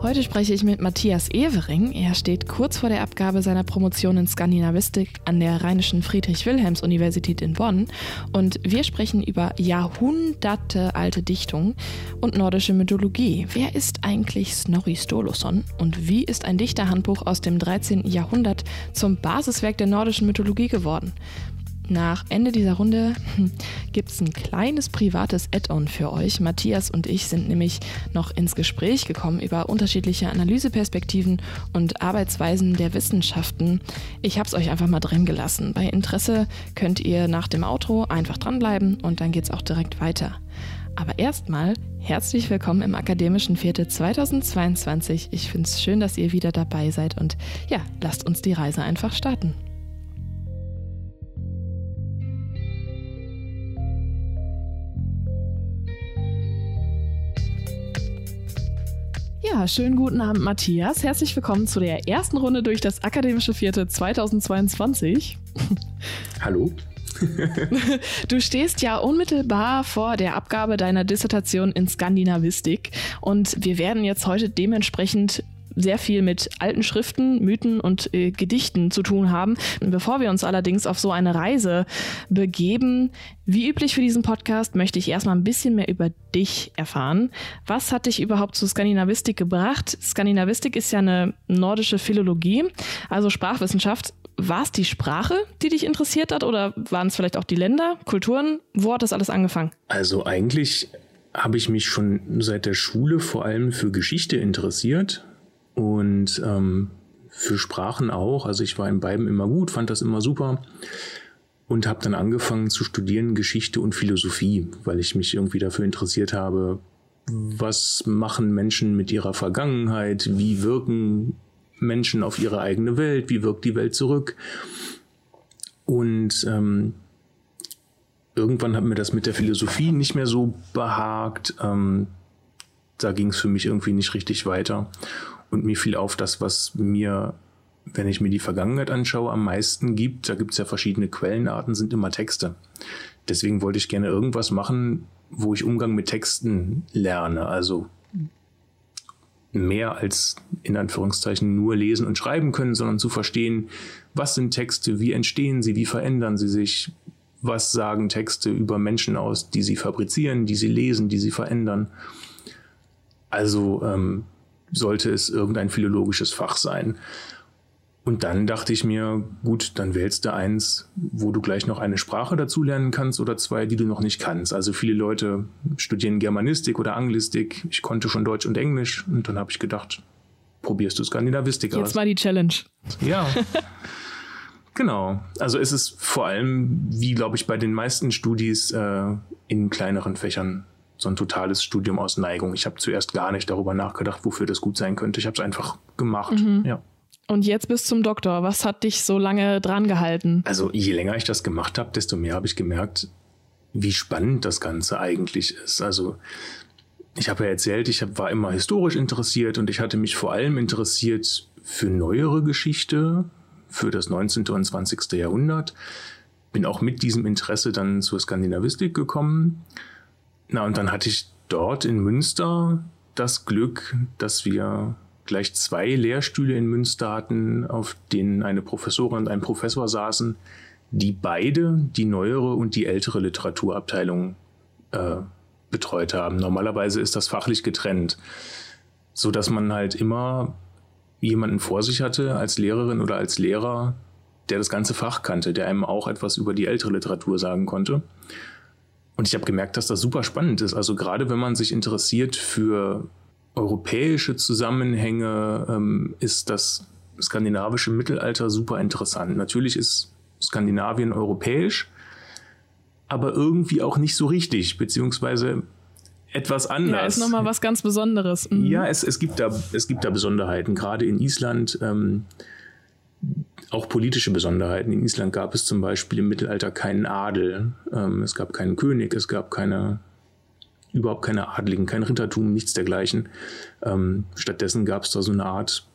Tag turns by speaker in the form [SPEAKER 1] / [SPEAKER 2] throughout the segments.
[SPEAKER 1] Heute spreche ich mit Matthias Evering. Er steht kurz vor der Abgabe seiner Promotion in Skandinavistik an der Rheinischen Friedrich-Wilhelms-Universität in Bonn. Und wir sprechen über Jahrhunderte alte Dichtung und nordische Mythologie. Wer ist eigentlich Snorri Sturluson? Und wie ist ein Dichterhandbuch aus dem 13. Jahrhundert zum Basiswerk der nordischen Mythologie geworden? Nach Ende dieser Runde gibt es ein kleines privates Add-on für euch. Matthias und ich sind nämlich noch ins Gespräch gekommen über unterschiedliche Analyseperspektiven und Arbeitsweisen der Wissenschaften. Ich habe es euch einfach mal drin gelassen. Bei Interesse könnt ihr nach dem Outro einfach dranbleiben und dann geht es auch direkt weiter. Aber erstmal herzlich willkommen im akademischen Viertel 2022. Ich finde es schön, dass ihr wieder dabei seid und ja, lasst uns die Reise einfach starten. Ja, schönen guten Abend, Matthias. Herzlich willkommen zu der ersten Runde durch das Akademische Vierte 2022.
[SPEAKER 2] Hallo.
[SPEAKER 1] du stehst ja unmittelbar vor der Abgabe deiner Dissertation in Skandinavistik und wir werden jetzt heute dementsprechend sehr viel mit alten Schriften, Mythen und äh, Gedichten zu tun haben. Bevor wir uns allerdings auf so eine Reise begeben, wie üblich für diesen Podcast, möchte ich erstmal ein bisschen mehr über dich erfahren. Was hat dich überhaupt zu Skandinavistik gebracht? Skandinavistik ist ja eine nordische Philologie, also Sprachwissenschaft. War es die Sprache, die dich interessiert hat oder waren es vielleicht auch die Länder, Kulturen? Wo hat das alles angefangen?
[SPEAKER 2] Also eigentlich habe ich mich schon seit der Schule vor allem für Geschichte interessiert und ähm, für Sprachen auch. Also ich war in beiden immer gut, fand das immer super und habe dann angefangen zu studieren Geschichte und Philosophie, weil ich mich irgendwie dafür interessiert habe, was machen Menschen mit ihrer Vergangenheit, wie wirken Menschen auf ihre eigene Welt, wie wirkt die Welt zurück. Und ähm, irgendwann hat mir das mit der Philosophie nicht mehr so behagt. Ähm, da ging es für mich irgendwie nicht richtig weiter. Und mir fiel auf, das, was mir, wenn ich mir die Vergangenheit anschaue, am meisten gibt, da gibt es ja verschiedene Quellenarten, sind immer Texte. Deswegen wollte ich gerne irgendwas machen, wo ich Umgang mit Texten lerne. Also mehr als in Anführungszeichen nur lesen und schreiben können, sondern zu verstehen, was sind Texte, wie entstehen sie, wie verändern sie sich, was sagen Texte über Menschen aus, die sie fabrizieren, die sie lesen, die sie verändern. Also ähm, sollte es irgendein philologisches Fach sein. Und dann dachte ich mir, gut, dann wählst du eins, wo du gleich noch eine Sprache dazu lernen kannst oder zwei, die du noch nicht kannst. Also viele Leute studieren Germanistik oder Anglistik. Ich konnte schon Deutsch und Englisch und dann habe ich gedacht, probierst du Skandinavistik
[SPEAKER 1] aus. Jetzt war die Challenge.
[SPEAKER 2] Ja. genau. Also es ist vor allem, wie glaube ich, bei den meisten Studis äh, in kleineren Fächern so ein totales Studium aus Neigung. Ich habe zuerst gar nicht darüber nachgedacht, wofür das gut sein könnte. Ich habe es einfach gemacht. Mhm. Ja.
[SPEAKER 1] Und jetzt bis zum Doktor. Was hat dich so lange dran gehalten?
[SPEAKER 2] Also je länger ich das gemacht habe, desto mehr habe ich gemerkt, wie spannend das Ganze eigentlich ist. Also ich habe ja erzählt, ich war immer historisch interessiert und ich hatte mich vor allem interessiert für neuere Geschichte, für das 19. und 20. Jahrhundert. Bin auch mit diesem Interesse dann zur Skandinavistik gekommen na, und dann hatte ich dort in Münster das Glück, dass wir gleich zwei Lehrstühle in Münster hatten, auf denen eine Professorin und ein Professor saßen, die beide die neuere und die ältere Literaturabteilung äh, betreut haben. Normalerweise ist das fachlich getrennt, so dass man halt immer jemanden vor sich hatte als Lehrerin oder als Lehrer, der das ganze Fach kannte, der einem auch etwas über die ältere Literatur sagen konnte. Und ich habe gemerkt, dass das super spannend ist. Also gerade wenn man sich interessiert für europäische Zusammenhänge, ähm, ist das skandinavische Mittelalter super interessant. Natürlich ist Skandinavien europäisch, aber irgendwie auch nicht so richtig, beziehungsweise etwas anders. Ja,
[SPEAKER 1] ist nochmal was ganz Besonderes.
[SPEAKER 2] Mhm. Ja, es, es, gibt da, es gibt da Besonderheiten. Gerade in Island ähm, auch politische Besonderheiten. In Island gab es zum Beispiel im Mittelalter keinen Adel, ähm, es gab keinen König, es gab keine, überhaupt keine Adligen, kein Rittertum, nichts dergleichen. Ähm, stattdessen gab es da so eine Art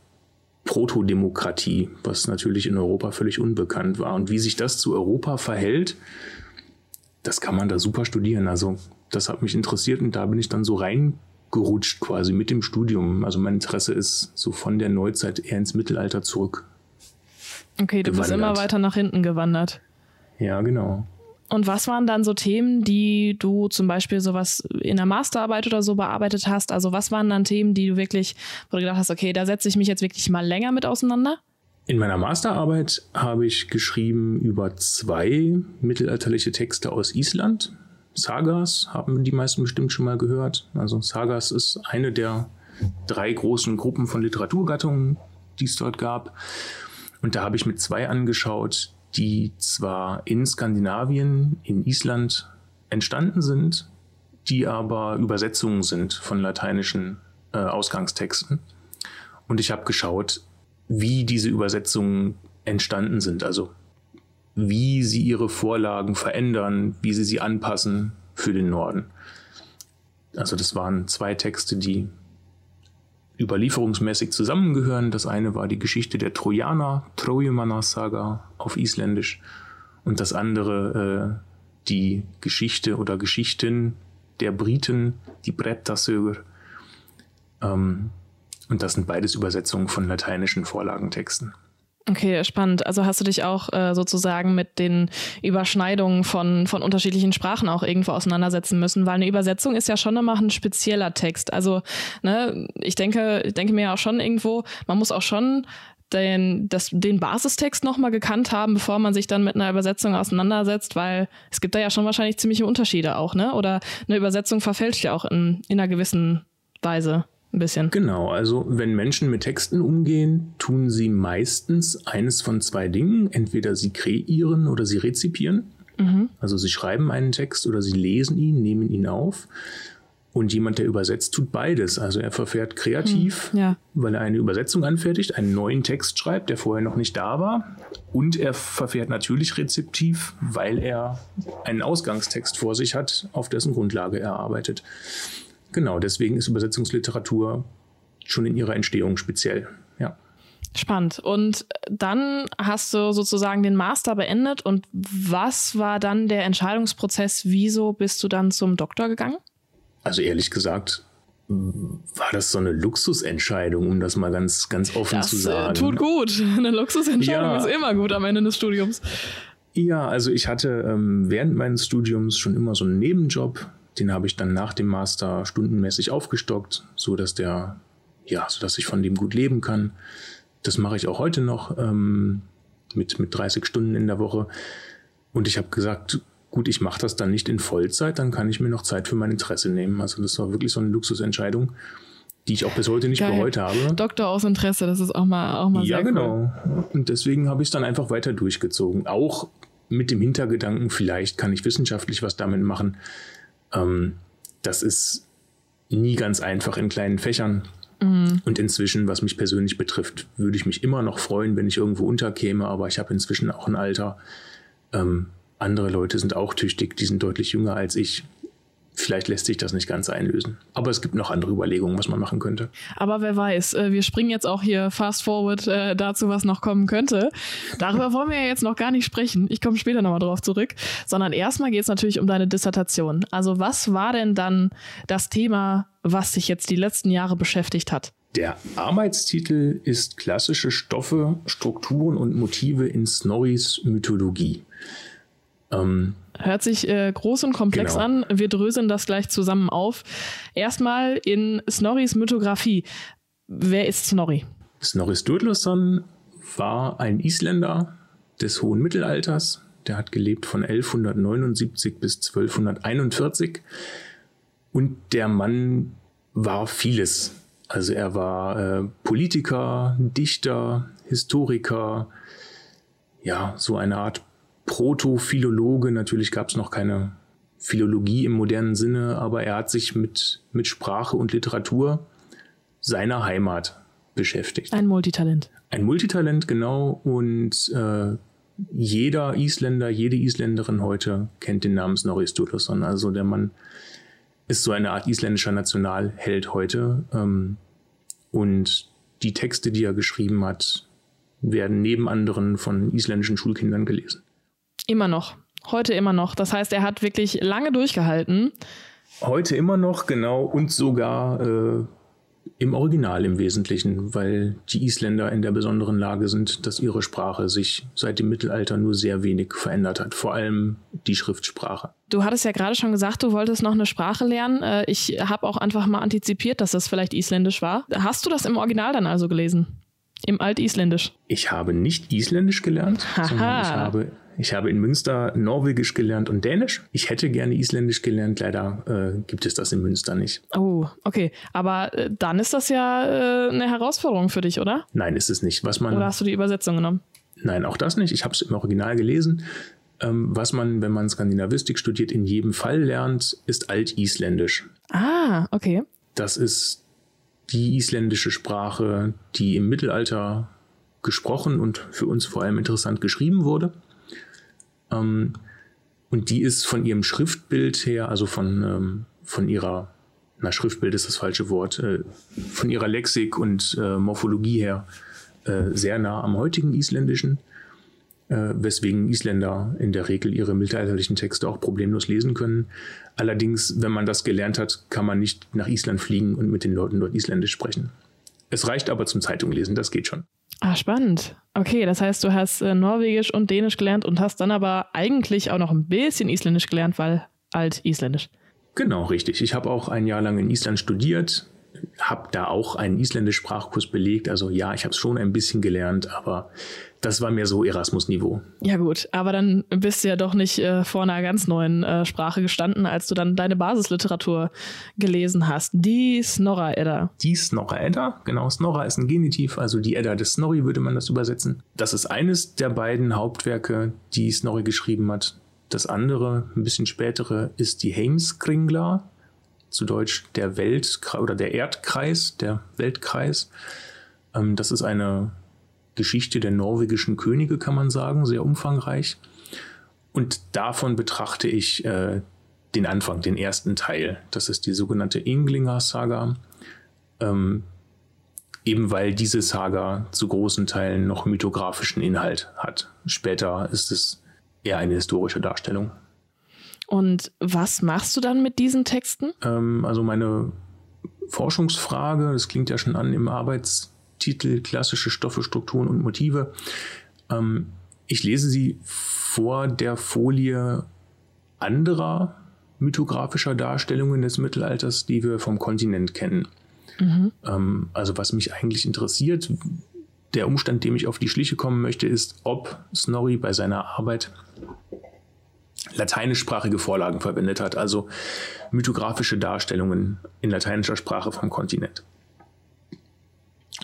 [SPEAKER 2] Protodemokratie, was natürlich in Europa völlig unbekannt war. Und wie sich das zu Europa verhält, das kann man da super studieren. Also das hat mich interessiert und da bin ich dann so reingerutscht quasi mit dem Studium. Also mein Interesse ist so von der Neuzeit eher ins Mittelalter zurück.
[SPEAKER 1] Okay, du gewandert. bist immer weiter nach hinten gewandert.
[SPEAKER 2] Ja, genau.
[SPEAKER 1] Und was waren dann so Themen, die du zum Beispiel sowas in der Masterarbeit oder so bearbeitet hast? Also was waren dann Themen, die du wirklich, wo du gedacht hast, okay, da setze ich mich jetzt wirklich mal länger mit auseinander?
[SPEAKER 2] In meiner Masterarbeit habe ich geschrieben über zwei mittelalterliche Texte aus Island. Sagas haben die meisten bestimmt schon mal gehört. Also Sagas ist eine der drei großen Gruppen von Literaturgattungen, die es dort gab. Und da habe ich mit zwei angeschaut, die zwar in Skandinavien, in Island entstanden sind, die aber Übersetzungen sind von lateinischen äh, Ausgangstexten. Und ich habe geschaut, wie diese Übersetzungen entstanden sind, also wie sie ihre Vorlagen verändern, wie sie sie anpassen für den Norden. Also das waren zwei Texte, die überlieferungsmäßig zusammengehören. Das eine war die Geschichte der Trojaner, Trojumanna-Saga auf Isländisch, und das andere äh, die Geschichte oder Geschichten der Briten, die Brettasöger. Ähm, und das sind beides Übersetzungen von lateinischen Vorlagentexten.
[SPEAKER 1] Okay, spannend. Also hast du dich auch äh, sozusagen mit den Überschneidungen von, von unterschiedlichen Sprachen auch irgendwo auseinandersetzen müssen, weil eine Übersetzung ist ja schon immer ein spezieller Text. Also, ne, ich denke, ich denke mir ja auch schon irgendwo, man muss auch schon den, das, den Basistext nochmal gekannt haben, bevor man sich dann mit einer Übersetzung auseinandersetzt, weil es gibt da ja schon wahrscheinlich ziemliche Unterschiede auch, ne? Oder eine Übersetzung verfälscht ja auch in, in einer gewissen Weise ein bisschen.
[SPEAKER 2] Genau, also wenn Menschen mit Texten umgehen, tun sie meistens eines von zwei Dingen. Entweder sie kreieren oder sie rezipieren. Mhm. Also sie schreiben einen Text oder sie lesen ihn, nehmen ihn auf. Und jemand, der übersetzt, tut beides. Also er verfährt kreativ, hm, ja. weil er eine Übersetzung anfertigt, einen neuen Text schreibt, der vorher noch nicht da war. Und er verfährt natürlich rezeptiv, weil er einen Ausgangstext vor sich hat, auf dessen Grundlage er arbeitet. Genau, deswegen ist Übersetzungsliteratur schon in ihrer Entstehung speziell. Ja.
[SPEAKER 1] Spannend. Und dann hast du sozusagen den Master beendet. Und was war dann der Entscheidungsprozess? Wieso bist du dann zum Doktor gegangen?
[SPEAKER 2] Also ehrlich gesagt, war das so eine Luxusentscheidung, um das mal ganz, ganz offen
[SPEAKER 1] das,
[SPEAKER 2] zu äh, sagen.
[SPEAKER 1] Tut gut. Eine Luxusentscheidung ja. ist immer gut am Ende des Studiums.
[SPEAKER 2] Ja, also ich hatte ähm, während meines Studiums schon immer so einen Nebenjob den habe ich dann nach dem Master stundenmäßig aufgestockt, so dass der, ja, so dass ich von dem gut leben kann. Das mache ich auch heute noch ähm, mit, mit 30 Stunden in der Woche. Und ich habe gesagt, gut, ich mache das dann nicht in Vollzeit, dann kann ich mir noch Zeit für mein Interesse nehmen. Also das war wirklich so eine Luxusentscheidung, die ich auch bis heute nicht Geil. bereut habe.
[SPEAKER 1] Doktor aus Interesse, das ist auch mal, auch mal
[SPEAKER 2] ja, sehr genau. Cool. Und deswegen habe ich es dann einfach weiter durchgezogen. Auch mit dem Hintergedanken, vielleicht kann ich wissenschaftlich was damit machen. Ähm, das ist nie ganz einfach in kleinen Fächern. Mhm. Und inzwischen, was mich persönlich betrifft, würde ich mich immer noch freuen, wenn ich irgendwo unterkäme, aber ich habe inzwischen auch ein Alter. Ähm, andere Leute sind auch tüchtig, die sind deutlich jünger als ich. Vielleicht lässt sich das nicht ganz einlösen. Aber es gibt noch andere Überlegungen, was man machen könnte.
[SPEAKER 1] Aber wer weiß, äh, wir springen jetzt auch hier fast forward äh, dazu, was noch kommen könnte. Darüber wollen wir ja jetzt noch gar nicht sprechen. Ich komme später nochmal drauf zurück. Sondern erstmal geht es natürlich um deine Dissertation. Also was war denn dann das Thema, was sich jetzt die letzten Jahre beschäftigt hat?
[SPEAKER 2] Der Arbeitstitel ist Klassische Stoffe, Strukturen und Motive in Snorris Mythologie.
[SPEAKER 1] Ähm, Hört sich äh, groß und komplex genau. an. Wir dröseln das gleich zusammen auf. Erstmal in Snorris Mythografie. Wer ist Snorri?
[SPEAKER 2] Snorri Sturluson war ein Isländer des hohen Mittelalters. Der hat gelebt von 1179 bis 1241. Und der Mann war vieles. Also er war äh, Politiker, Dichter, Historiker, ja, so eine Art Proto-Philologe. Natürlich gab es noch keine Philologie im modernen Sinne, aber er hat sich mit, mit Sprache und Literatur seiner Heimat beschäftigt.
[SPEAKER 1] Ein Multitalent.
[SPEAKER 2] Ein Multitalent, genau. Und äh, jeder Isländer, jede Isländerin heute kennt den Namen Snorri Sturluson. Also der Mann ist so eine Art isländischer Nationalheld heute. Ähm, und die Texte, die er geschrieben hat, werden neben anderen von isländischen Schulkindern gelesen.
[SPEAKER 1] Immer noch. Heute immer noch. Das heißt, er hat wirklich lange durchgehalten.
[SPEAKER 2] Heute immer noch, genau. Und sogar äh, im Original im Wesentlichen, weil die Isländer in der besonderen Lage sind, dass ihre Sprache sich seit dem Mittelalter nur sehr wenig verändert hat, vor allem die Schriftsprache.
[SPEAKER 1] Du hattest ja gerade schon gesagt, du wolltest noch eine Sprache lernen. Äh, ich habe auch einfach mal antizipiert, dass das vielleicht Isländisch war. Hast du das im Original dann also gelesen? Im Altisländisch?
[SPEAKER 2] Ich habe nicht Isländisch gelernt,
[SPEAKER 1] Aha.
[SPEAKER 2] sondern ich habe ich habe in Münster Norwegisch gelernt und Dänisch. Ich hätte gerne Isländisch gelernt, leider äh, gibt es das in Münster nicht.
[SPEAKER 1] Oh, okay. Aber äh, dann ist das ja äh, eine Herausforderung für dich, oder?
[SPEAKER 2] Nein, ist es nicht. Was man,
[SPEAKER 1] Oder hast du die Übersetzung genommen?
[SPEAKER 2] Nein, auch das nicht. Ich habe es im Original gelesen. Ähm, was man, wenn man Skandinavistik studiert, in jedem Fall lernt, ist Altisländisch.
[SPEAKER 1] Ah, okay.
[SPEAKER 2] Das ist die isländische Sprache, die im Mittelalter gesprochen und für uns vor allem interessant geschrieben wurde. Ähm, und die ist von ihrem Schriftbild her, also von, ähm, von ihrer, na, Schriftbild ist das falsche Wort, äh, von ihrer Lexik und äh, Morphologie her äh, sehr nah am heutigen Isländischen, äh, weswegen Isländer in der Regel ihre mittelalterlichen Texte auch problemlos lesen können. Allerdings, wenn man das gelernt hat, kann man nicht nach Island fliegen und mit den Leuten dort Isländisch sprechen. Es reicht aber zum Zeitunglesen, das geht schon.
[SPEAKER 1] Ah, spannend. Okay, das heißt, du hast äh, Norwegisch und Dänisch gelernt und hast dann aber eigentlich auch noch ein bisschen Isländisch gelernt, weil alt-Isländisch.
[SPEAKER 2] Genau, richtig. Ich habe auch ein Jahr lang in Island studiert, habe da auch einen Isländisch-Sprachkurs belegt. Also ja, ich habe es schon ein bisschen gelernt, aber das war mehr so Erasmus-Niveau.
[SPEAKER 1] Ja gut, aber dann bist du ja doch nicht äh, vor einer ganz neuen äh, Sprache gestanden, als du dann deine Basisliteratur gelesen hast. Die Snorra-Edda.
[SPEAKER 2] Die Snorra-Edda, genau, Snorra ist ein Genitiv, also die Edda des Snorri würde man das übersetzen. Das ist eines der beiden Hauptwerke, die Snorri geschrieben hat. Das andere, ein bisschen spätere, ist die Heimskringla, zu Deutsch der Welt oder der Erdkreis, der Weltkreis. Ähm, das ist eine Geschichte der norwegischen Könige, kann man sagen, sehr umfangreich. Und davon betrachte ich äh, den Anfang, den ersten Teil. Das ist die sogenannte Inglinger-Saga. Ähm, eben weil diese Saga zu großen Teilen noch mythografischen Inhalt hat. Später ist es eher eine historische Darstellung.
[SPEAKER 1] Und was machst du dann mit diesen Texten?
[SPEAKER 2] Ähm, also meine Forschungsfrage, das klingt ja schon an im Arbeitstitel, klassische Stoffe, Strukturen und Motive. Ähm, ich lese sie vor der Folie anderer mythografischer Darstellungen des Mittelalters, die wir vom Kontinent kennen. Mhm. Ähm, also was mich eigentlich interessiert, der Umstand, dem ich auf die Schliche kommen möchte, ist, ob Snorri bei seiner Arbeit lateinischsprachige Vorlagen verwendet hat, also mythografische Darstellungen in lateinischer Sprache vom Kontinent.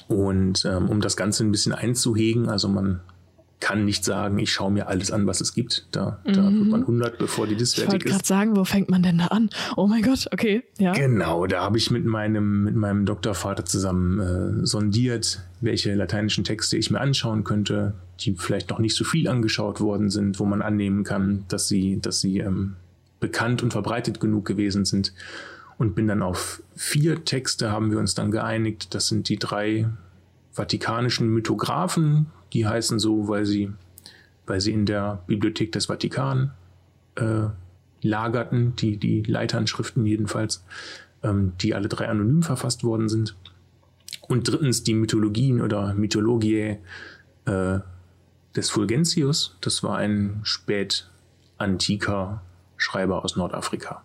[SPEAKER 2] Und ähm, um das Ganze ein bisschen einzuhegen, also man kann nicht sagen, ich schaue mir alles an, was es gibt. Da, mhm. da wird man 100, bevor die Dis fertig ist. Ich wollte
[SPEAKER 1] gerade sagen, wo fängt man denn da an? Oh mein Gott, okay, ja.
[SPEAKER 2] Genau, da habe ich mit meinem, mit meinem Doktorvater zusammen äh, sondiert, welche lateinischen Texte ich mir anschauen könnte, die vielleicht noch nicht so viel angeschaut worden sind, wo man annehmen kann, dass sie, dass sie ähm, bekannt und verbreitet genug gewesen sind. Und bin dann auf vier Texte haben wir uns dann geeinigt. Das sind die drei vatikanischen Mythographen, die heißen so, weil sie, weil sie in der Bibliothek des Vatikan äh, lagerten, die, die Leiternschriften jedenfalls, ähm, die alle drei anonym verfasst worden sind. Und drittens die Mythologien oder Mythologie äh, des Fulgentius. Das war ein spätantiker Schreiber aus Nordafrika.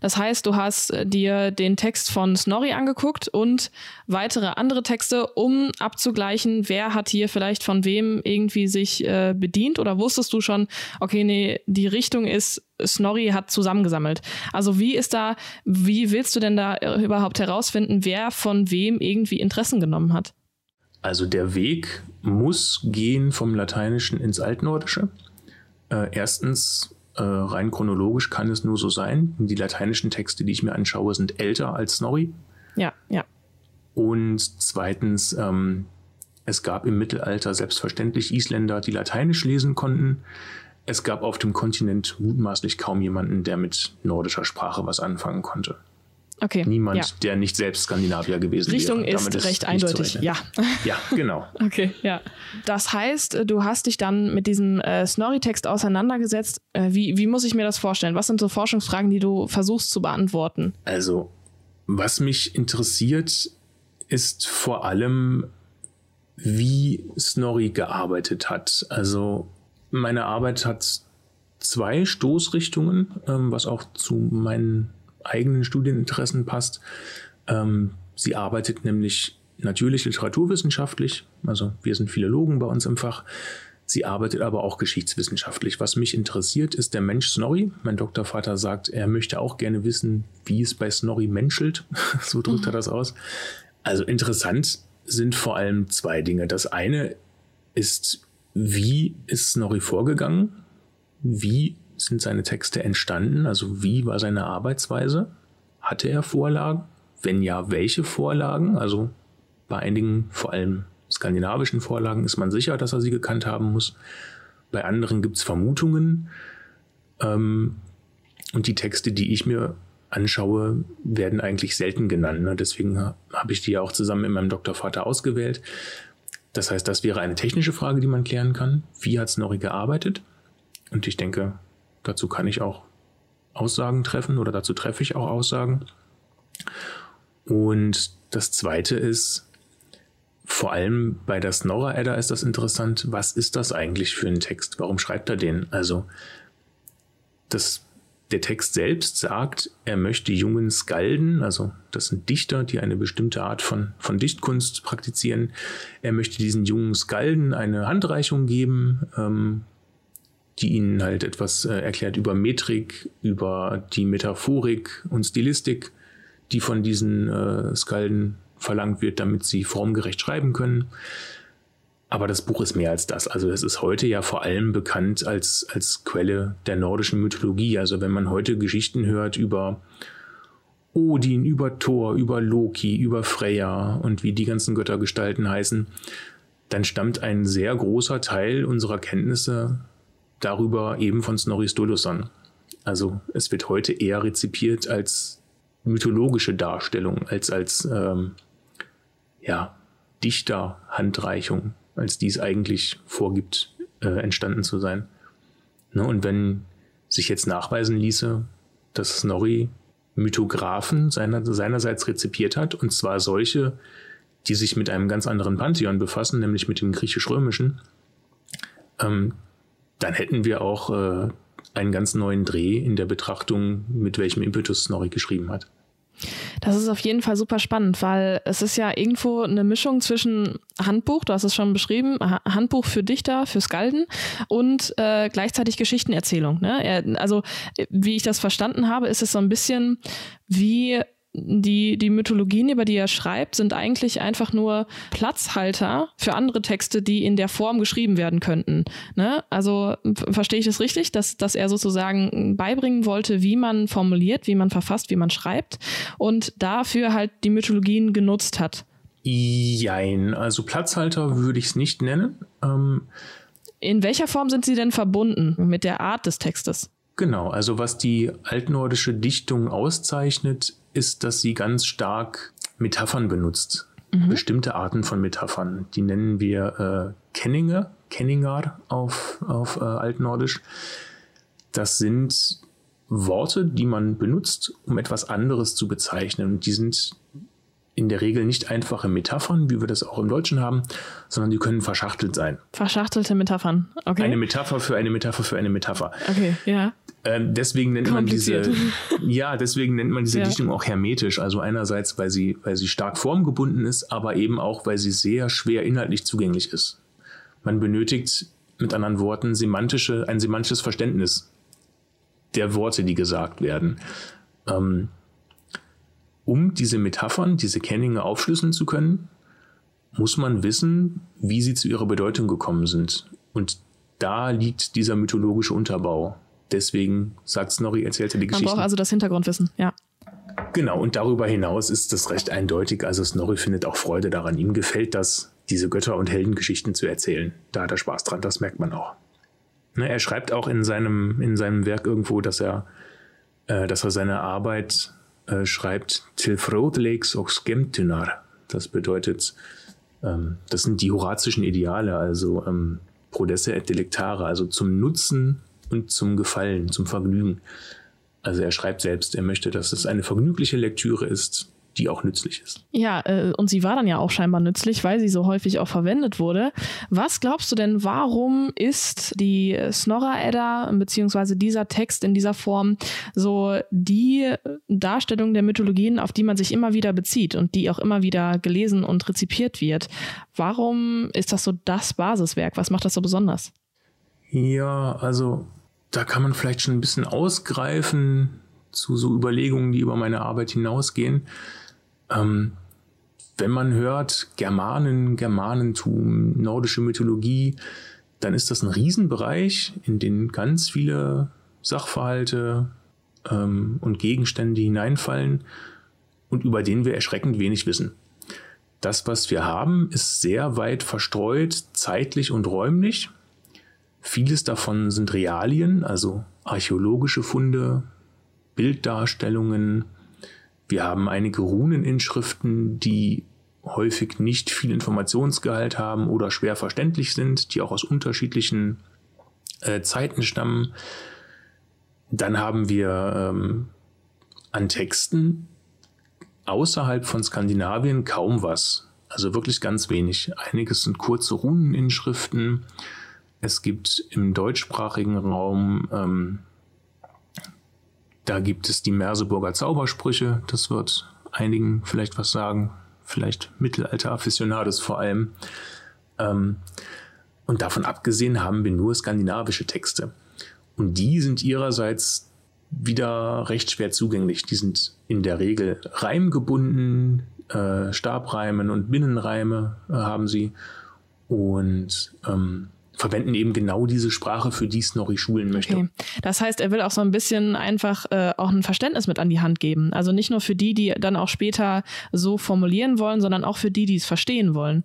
[SPEAKER 1] Das heißt, du hast äh, dir den Text von Snorri angeguckt und weitere andere Texte, um abzugleichen, wer hat hier vielleicht von wem irgendwie sich äh, bedient oder wusstest du schon, okay, nee, die Richtung ist, Snorri hat zusammengesammelt. Also wie ist da, wie willst du denn da äh, überhaupt herausfinden, wer von wem irgendwie Interessen genommen hat?
[SPEAKER 2] Also der Weg muss gehen vom Lateinischen ins Altnordische. Äh, erstens äh, rein chronologisch kann es nur so sein. Die lateinischen Texte, die ich mir anschaue, sind älter als Snorri.
[SPEAKER 1] Ja, ja.
[SPEAKER 2] Und zweitens, ähm, es gab im Mittelalter selbstverständlich Isländer, die Lateinisch lesen konnten. Es gab auf dem Kontinent mutmaßlich kaum jemanden, der mit nordischer Sprache was anfangen konnte.
[SPEAKER 1] Okay.
[SPEAKER 2] Niemand,
[SPEAKER 1] ja.
[SPEAKER 2] der nicht selbst Skandinavier gewesen
[SPEAKER 1] Richtung
[SPEAKER 2] wäre.
[SPEAKER 1] ist recht eindeutig, ja.
[SPEAKER 2] Ja, genau.
[SPEAKER 1] okay, ja. Das heißt, du hast dich dann mit diesem äh, Snorri-Text auseinandergesetzt. Äh, wie, wie muss ich mir das vorstellen? Was sind so Forschungsfragen, die du versuchst zu beantworten?
[SPEAKER 2] Also, was mich interessiert, ist vor allem, wie Snorri gearbeitet hat. Also, meine Arbeit hat zwei Stoßrichtungen, ähm, was auch zu meinen eigenen Studieninteressen passt. Ähm, sie arbeitet nämlich natürlich literaturwissenschaftlich, also wir sind Philologen bei uns im Fach. Sie arbeitet aber auch geschichtswissenschaftlich. Was mich interessiert, ist der Mensch Snorri. Mein Doktorvater sagt, er möchte auch gerne wissen, wie es bei Snorri menschelt. so drückt mhm. er das aus. Also interessant sind vor allem zwei Dinge. Das eine ist, wie ist Snorri vorgegangen? Wie sind seine Texte entstanden? Also wie war seine Arbeitsweise? Hatte er Vorlagen? Wenn ja, welche Vorlagen? Also bei einigen, vor allem skandinavischen Vorlagen, ist man sicher, dass er sie gekannt haben muss. Bei anderen gibt es Vermutungen. Ähm, und die Texte, die ich mir anschaue, werden eigentlich selten genannt. Ne? Deswegen habe ich die ja auch zusammen mit meinem Doktorvater ausgewählt. Das heißt, das wäre eine technische Frage, die man klären kann. Wie hat Snorri gearbeitet? Und ich denke, dazu kann ich auch Aussagen treffen oder dazu treffe ich auch Aussagen. Und das zweite ist, vor allem bei der Snorra Edda ist das interessant. Was ist das eigentlich für ein Text? Warum schreibt er den? Also, das, der Text selbst sagt, er möchte jungen Skalden, also das sind Dichter, die eine bestimmte Art von, von Dichtkunst praktizieren. Er möchte diesen jungen Skalden eine Handreichung geben, ähm, die ihnen halt etwas äh, erklärt über Metrik, über die Metaphorik und Stilistik, die von diesen äh, Skalden verlangt wird, damit sie formgerecht schreiben können. Aber das Buch ist mehr als das. Also es ist heute ja vor allem bekannt als, als Quelle der nordischen Mythologie. Also wenn man heute Geschichten hört über Odin, über Thor, über Loki, über Freya und wie die ganzen Göttergestalten heißen, dann stammt ein sehr großer Teil unserer Kenntnisse darüber eben von Snorri Sturluson. Also es wird heute eher rezipiert als mythologische Darstellung, als als ähm, ja, Dichterhandreichung, als dies eigentlich vorgibt, äh, entstanden zu sein. Ne, und wenn sich jetzt nachweisen ließe, dass Snorri Mythographen seiner, seinerseits rezipiert hat, und zwar solche, die sich mit einem ganz anderen Pantheon befassen, nämlich mit dem griechisch-römischen, ähm, dann hätten wir auch äh, einen ganz neuen Dreh in der Betrachtung, mit welchem Impetus Snorri geschrieben hat.
[SPEAKER 1] Das ist auf jeden Fall super spannend, weil es ist ja irgendwo eine Mischung zwischen Handbuch, du hast es schon beschrieben, Handbuch für Dichter, für Skalden und äh, gleichzeitig Geschichtenerzählung. Ne? Also wie ich das verstanden habe, ist es so ein bisschen wie die, die Mythologien, über die er schreibt, sind eigentlich einfach nur Platzhalter für andere Texte, die in der Form geschrieben werden könnten. Ne? Also verstehe ich das richtig, dass, dass er sozusagen beibringen wollte, wie man formuliert, wie man verfasst, wie man schreibt und dafür halt die Mythologien genutzt hat?
[SPEAKER 2] Jein, also Platzhalter würde ich es nicht nennen. Ähm
[SPEAKER 1] in welcher Form sind sie denn verbunden mit der Art des Textes?
[SPEAKER 2] Genau, also was die altnordische Dichtung auszeichnet, ist, dass sie ganz stark Metaphern benutzt. Mhm. Bestimmte Arten von Metaphern. Die nennen wir äh, Kenninge, Kenningar auf, auf äh, Altnordisch. Das sind Worte, die man benutzt, um etwas anderes zu bezeichnen. Und die sind in der Regel nicht einfache Metaphern, wie wir das auch im Deutschen haben, sondern die können verschachtelt sein.
[SPEAKER 1] Verschachtelte Metaphern, okay.
[SPEAKER 2] Eine Metapher für eine Metapher für eine Metapher.
[SPEAKER 1] Okay, ja.
[SPEAKER 2] Ähm, deswegen nennt man diese, ja, deswegen nennt man diese ja. Dichtung auch hermetisch. Also einerseits, weil sie, weil sie stark formgebunden ist, aber eben auch, weil sie sehr schwer inhaltlich zugänglich ist. Man benötigt mit anderen Worten semantische, ein semantisches Verständnis der Worte, die gesagt werden. Ähm, um diese Metaphern, diese Kenninge aufschlüsseln zu können, muss man wissen, wie sie zu ihrer Bedeutung gekommen sind. Und da liegt dieser mythologische Unterbau. Deswegen sagt Snorri, erzählte die Geschichte.
[SPEAKER 1] Man braucht also das Hintergrundwissen, ja.
[SPEAKER 2] Genau, und darüber hinaus ist das recht eindeutig. Also Snorri findet auch Freude daran. Ihm gefällt das, diese Götter- und Heldengeschichten zu erzählen. Da hat er Spaß dran, das merkt man auch. Ne, er schreibt auch in seinem, in seinem Werk irgendwo, dass er, äh, dass er seine Arbeit äh, schreibt, Tilfrodlegs och Skemtynar. Das bedeutet, ähm, das sind die horazischen Ideale, also ähm, Prodesse et Delectare, also zum Nutzen und zum Gefallen, zum Vergnügen. Also er schreibt selbst, er möchte, dass es eine vergnügliche Lektüre ist, die auch nützlich ist.
[SPEAKER 1] Ja, äh, und sie war dann ja auch scheinbar nützlich, weil sie so häufig auch verwendet wurde. Was glaubst du denn, warum ist die Snorra-Edda beziehungsweise dieser Text in dieser Form so die Darstellung der Mythologien, auf die man sich immer wieder bezieht und die auch immer wieder gelesen und rezipiert wird? Warum ist das so das Basiswerk? Was macht das so besonders?
[SPEAKER 2] Ja, also da kann man vielleicht schon ein bisschen ausgreifen zu so Überlegungen, die über meine Arbeit hinausgehen. Ähm, wenn man hört Germanen, Germanentum, nordische Mythologie, dann ist das ein Riesenbereich, in den ganz viele Sachverhalte ähm, und Gegenstände hineinfallen und über den wir erschreckend wenig wissen. Das, was wir haben, ist sehr weit verstreut, zeitlich und räumlich. Vieles davon sind Realien, also archäologische Funde, Bilddarstellungen. Wir haben einige Runeninschriften, die häufig nicht viel Informationsgehalt haben oder schwer verständlich sind, die auch aus unterschiedlichen äh, Zeiten stammen. Dann haben wir ähm, an Texten außerhalb von Skandinavien kaum was. Also wirklich ganz wenig. Einiges sind kurze Runeninschriften, es gibt im deutschsprachigen Raum, ähm, da gibt es die Merseburger Zaubersprüche, das wird einigen vielleicht was sagen, vielleicht Mittelalter-Afficionados vor allem. Ähm, und davon abgesehen haben wir nur skandinavische Texte. Und die sind ihrerseits wieder recht schwer zugänglich. Die sind in der Regel reimgebunden, äh, Stabreimen und Binnenreime äh, haben sie. Und ähm, verwenden eben genau diese Sprache, für die Snorri schulen möchte. Okay.
[SPEAKER 1] Das heißt, er will auch so ein bisschen einfach äh, auch ein Verständnis mit an die Hand geben. Also nicht nur für die, die dann auch später so formulieren wollen, sondern auch für die, die es verstehen wollen.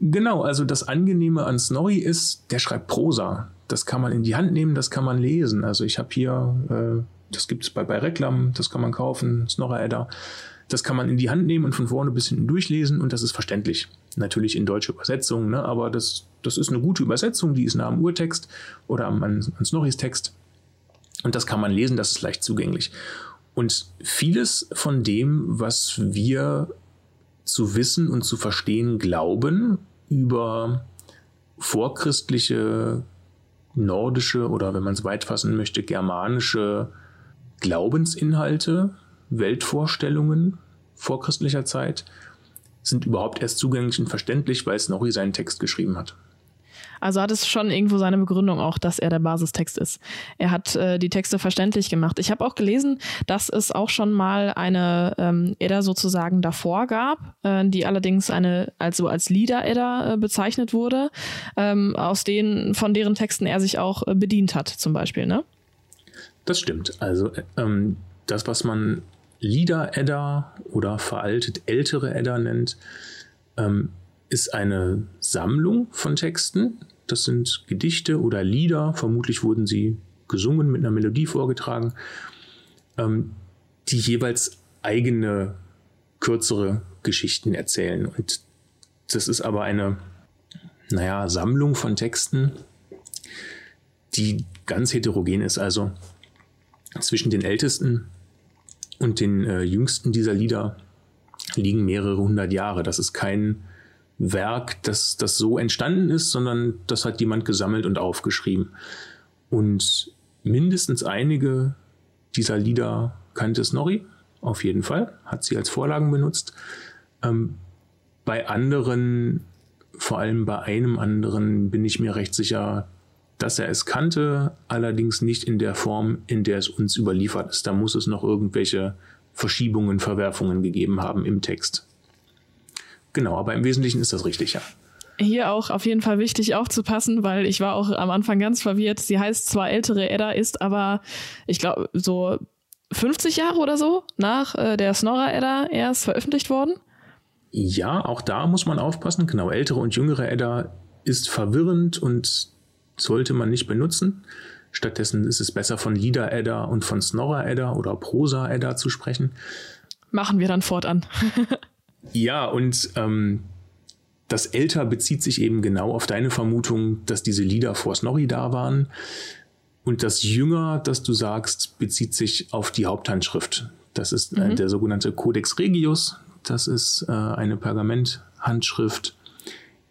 [SPEAKER 2] Genau, also das Angenehme an Snorri ist, der schreibt Prosa. Das kann man in die Hand nehmen, das kann man lesen. Also ich habe hier, äh, das gibt es bei, bei Reklam, das kann man kaufen, Snorra Edda. Das kann man in die Hand nehmen und von vorne bis hinten durchlesen und das ist verständlich. Natürlich in deutsche Übersetzung, ne? aber das, das ist eine gute Übersetzung, die ist nah am Urtext oder am, an, Snorris Text. Und das kann man lesen, das ist leicht zugänglich. Und vieles von dem, was wir zu wissen und zu verstehen glauben über vorchristliche, nordische oder wenn man es weit fassen möchte, germanische Glaubensinhalte, Weltvorstellungen vorchristlicher Zeit sind überhaupt erst zugänglich und verständlich, weil Snorri seinen Text geschrieben hat.
[SPEAKER 1] Also hat es schon irgendwo seine Begründung auch, dass er der Basistext ist. Er hat äh, die Texte verständlich gemacht. Ich habe auch gelesen, dass es auch schon mal eine ähm, Edda sozusagen davor gab, äh, die allerdings eine also als Lieder-Edda äh, bezeichnet wurde, ähm, aus denen von deren Texten er sich auch äh, bedient hat, zum Beispiel. Ne?
[SPEAKER 2] Das stimmt. Also ähm, das, was man Lieder-Edda oder veraltet ältere Edda nennt, ähm, ist eine Sammlung von Texten. Das sind Gedichte oder Lieder, vermutlich wurden sie gesungen, mit einer Melodie vorgetragen, ähm, die jeweils eigene kürzere Geschichten erzählen. Und das ist aber eine, naja, Sammlung von Texten, die ganz heterogen ist. Also zwischen den ältesten und den äh, jüngsten dieser Lieder liegen mehrere hundert Jahre. Das ist kein Werk, das, das so entstanden ist, sondern das hat jemand gesammelt und aufgeschrieben. Und mindestens einige dieser Lieder kannte Snorri, auf jeden Fall, hat sie als Vorlagen benutzt. Ähm, bei anderen, vor allem bei einem anderen, bin ich mir recht sicher, dass er es kannte, allerdings nicht in der Form, in der es uns überliefert ist. Da muss es noch irgendwelche Verschiebungen, Verwerfungen gegeben haben im Text. Genau, aber im Wesentlichen ist das richtig, ja.
[SPEAKER 1] Hier auch auf jeden Fall wichtig aufzupassen, weil ich war auch am Anfang ganz verwirrt. Sie heißt zwar ältere Edda, ist aber, ich glaube, so 50 Jahre oder so nach äh, der Snorra-Edda erst veröffentlicht worden?
[SPEAKER 2] Ja, auch da muss man aufpassen. Genau, ältere und jüngere Edda ist verwirrend und sollte man nicht benutzen. Stattdessen ist es besser von Lieder-Edda und von Snorra-Edda oder Prosa-Edda zu sprechen.
[SPEAKER 1] Machen wir dann fortan.
[SPEAKER 2] ja, und ähm, das Älter bezieht sich eben genau auf deine Vermutung, dass diese Lieder vor Snorri da waren. Und das Jünger, das du sagst, bezieht sich auf die Haupthandschrift. Das ist äh, mhm. der sogenannte Codex Regius. Das ist äh, eine Pergamenthandschrift,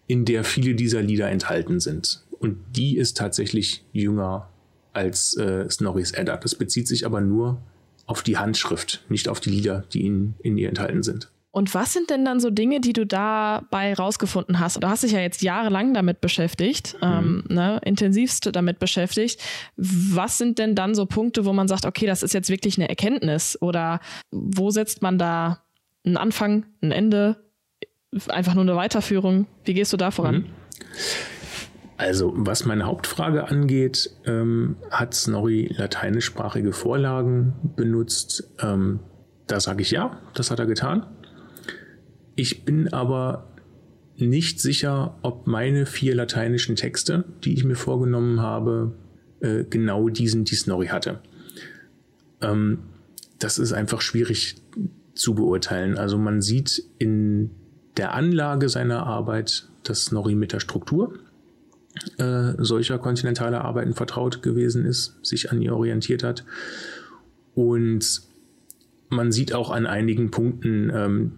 [SPEAKER 2] in der viele dieser Lieder enthalten sind. Und die ist tatsächlich jünger als äh, Snorris Edda. Das bezieht sich aber nur auf die Handschrift, nicht auf die Lieder, die in, in ihr enthalten sind.
[SPEAKER 1] Und was sind denn dann so Dinge, die du dabei rausgefunden hast? Du hast dich ja jetzt jahrelang damit beschäftigt, mhm. ähm, ne, intensivst damit beschäftigt. Was sind denn dann so Punkte, wo man sagt, okay, das ist jetzt wirklich eine Erkenntnis? Oder wo setzt man da einen Anfang, ein Ende, einfach nur eine Weiterführung? Wie gehst du da voran? Mhm.
[SPEAKER 2] Also, was meine Hauptfrage angeht, ähm, hat Snorri lateinischsprachige Vorlagen benutzt? Ähm, da sage ich ja, das hat er getan. Ich bin aber nicht sicher, ob meine vier lateinischen Texte, die ich mir vorgenommen habe, äh, genau diesen, die Snorri hatte. Ähm, das ist einfach schwierig zu beurteilen. Also man sieht in der Anlage seiner Arbeit, dass Snorri mit der Struktur äh, solcher kontinentaler Arbeiten vertraut gewesen ist, sich an ihr orientiert hat. Und man sieht auch an einigen Punkten, ähm,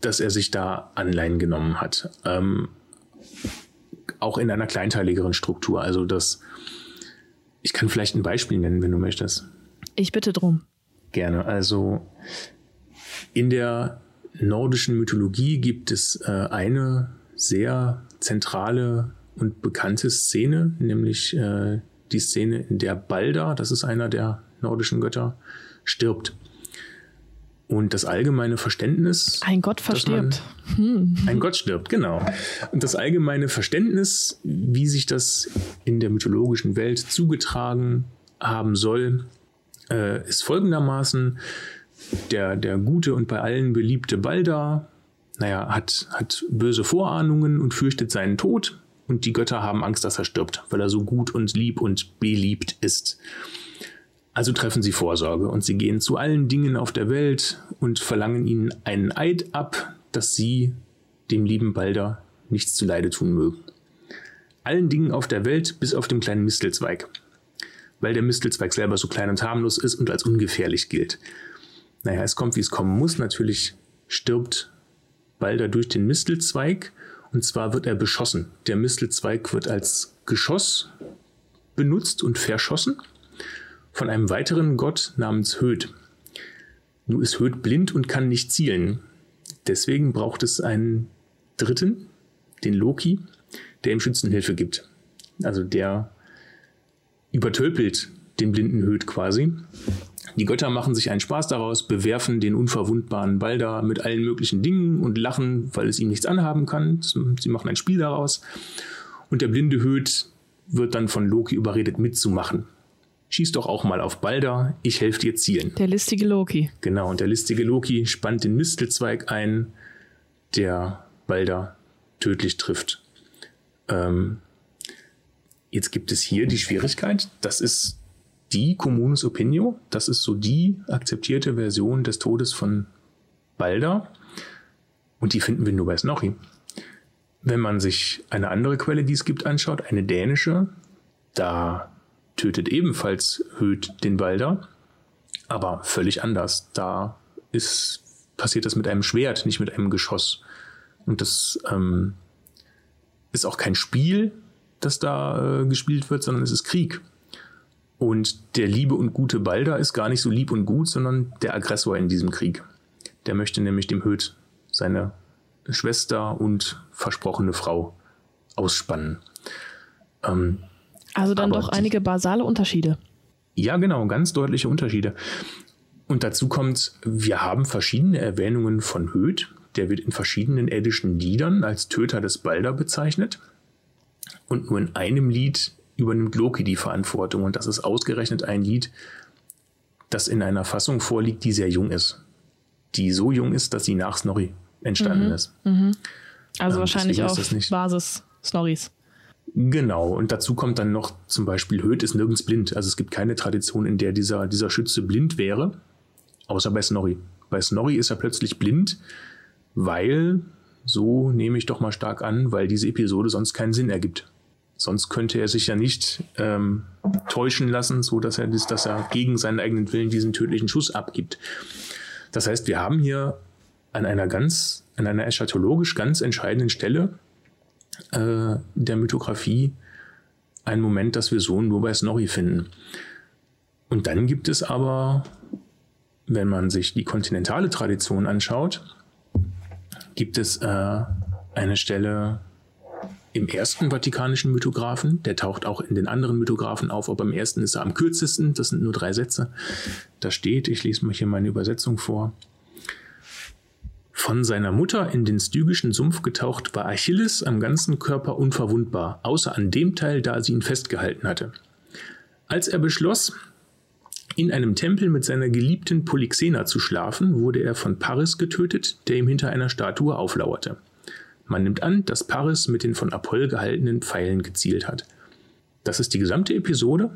[SPEAKER 2] dass er sich da Anleihen genommen hat. Ähm, auch in einer kleinteiligeren Struktur. Also das, ich kann vielleicht ein Beispiel nennen, wenn du möchtest.
[SPEAKER 1] Ich bitte drum.
[SPEAKER 2] Gerne. Also in der nordischen Mythologie gibt es äh, eine sehr zentrale und bekannte Szene, nämlich äh, die Szene, in der Balder, das ist einer der nordischen Götter, stirbt. Und das allgemeine Verständnis.
[SPEAKER 1] Ein Gott verstirbt. Hm.
[SPEAKER 2] Ein Gott stirbt, genau. Und das allgemeine Verständnis, wie sich das in der mythologischen Welt zugetragen haben soll, äh, ist folgendermaßen: der, der gute und bei allen beliebte Balder, naja, hat, hat böse Vorahnungen und fürchtet seinen Tod. Und die Götter haben Angst, dass er stirbt, weil er so gut und lieb und beliebt ist. Also treffen sie Vorsorge und sie gehen zu allen Dingen auf der Welt und verlangen ihnen einen Eid ab, dass sie dem lieben Balder nichts zuleide tun mögen. Allen Dingen auf der Welt bis auf den kleinen Mistelzweig, weil der Mistelzweig selber so klein und harmlos ist und als ungefährlich gilt. Naja, es kommt, wie es kommen muss. Natürlich stirbt Balder durch den Mistelzweig und zwar wird er beschossen. Der Mistelzweig wird als Geschoss benutzt und verschossen von einem weiteren Gott namens Höd. Nur ist Höd blind und kann nicht zielen. Deswegen braucht es einen Dritten, den Loki, der ihm Schützenhilfe gibt. Also der übertölpelt den blinden Höd quasi. Die Götter machen sich einen Spaß daraus, bewerfen den unverwundbaren Balder mit allen möglichen Dingen und lachen, weil es ihm nichts anhaben kann. Sie machen ein Spiel daraus. Und der blinde Höd wird dann von Loki überredet mitzumachen schieß doch auch mal auf Balder, ich helfe dir zielen.
[SPEAKER 1] Der listige Loki.
[SPEAKER 2] Genau, und der listige Loki spannt den Mistelzweig ein, der Balder tödlich trifft. Ähm, jetzt gibt es hier die Schwierigkeit, das ist die Communus Opinio, das ist so die akzeptierte Version des Todes von Balder und die finden wir nur bei Snorri. Wenn man sich eine andere Quelle, die es gibt, anschaut, eine dänische, da tötet ebenfalls Höd den Balder, aber völlig anders. Da ist, passiert das mit einem Schwert, nicht mit einem Geschoss. Und das ähm, ist auch kein Spiel, das da äh, gespielt wird, sondern es ist Krieg. Und der liebe und gute Balder ist gar nicht so lieb und gut, sondern der Aggressor in diesem Krieg. Der möchte nämlich dem Höd seine Schwester und versprochene Frau ausspannen.
[SPEAKER 1] Ähm, also dann doch einige basale Unterschiede.
[SPEAKER 2] Ja, genau, ganz deutliche Unterschiede. Und dazu kommt, wir haben verschiedene Erwähnungen von Höd. Der wird in verschiedenen eddischen Liedern als Töter des Balder bezeichnet. Und nur in einem Lied übernimmt Loki die Verantwortung. Und das ist ausgerechnet ein Lied, das in einer Fassung vorliegt, die sehr jung ist. Die so jung ist, dass sie nach Snorri entstanden
[SPEAKER 1] Mhm.
[SPEAKER 2] ist.
[SPEAKER 1] Also
[SPEAKER 2] Ähm,
[SPEAKER 1] wahrscheinlich auf Basis Snorris.
[SPEAKER 2] Genau, und dazu kommt dann noch zum Beispiel, Höth ist nirgends blind. Also es gibt keine Tradition, in der dieser, dieser Schütze blind wäre, außer bei Snorri. Bei Snorri ist er plötzlich blind, weil, so nehme ich doch mal stark an, weil diese Episode sonst keinen Sinn ergibt. Sonst könnte er sich ja nicht ähm, täuschen lassen, so dass er, dass er gegen seinen eigenen Willen diesen tödlichen Schuss abgibt. Das heißt, wir haben hier an einer ganz, an einer eschatologisch ganz entscheidenden Stelle äh, der Mythografie ein Moment, das wir so nur bei Snorri finden. Und dann gibt es aber, wenn man sich die kontinentale Tradition anschaut, gibt es äh, eine Stelle im ersten vatikanischen Mythographen, der taucht auch in den anderen Mythographen auf, aber im ersten ist er am kürzesten, das sind nur drei Sätze. Da steht, ich lese mal hier meine Übersetzung vor. Von seiner Mutter in den stygischen Sumpf getaucht war Achilles am ganzen Körper unverwundbar, außer an dem Teil, da sie ihn festgehalten hatte. Als er beschloss, in einem Tempel mit seiner geliebten Polyxena zu schlafen, wurde er von Paris getötet, der ihm hinter einer Statue auflauerte. Man nimmt an, dass Paris mit den von Apoll gehaltenen Pfeilen gezielt hat. Das ist die gesamte Episode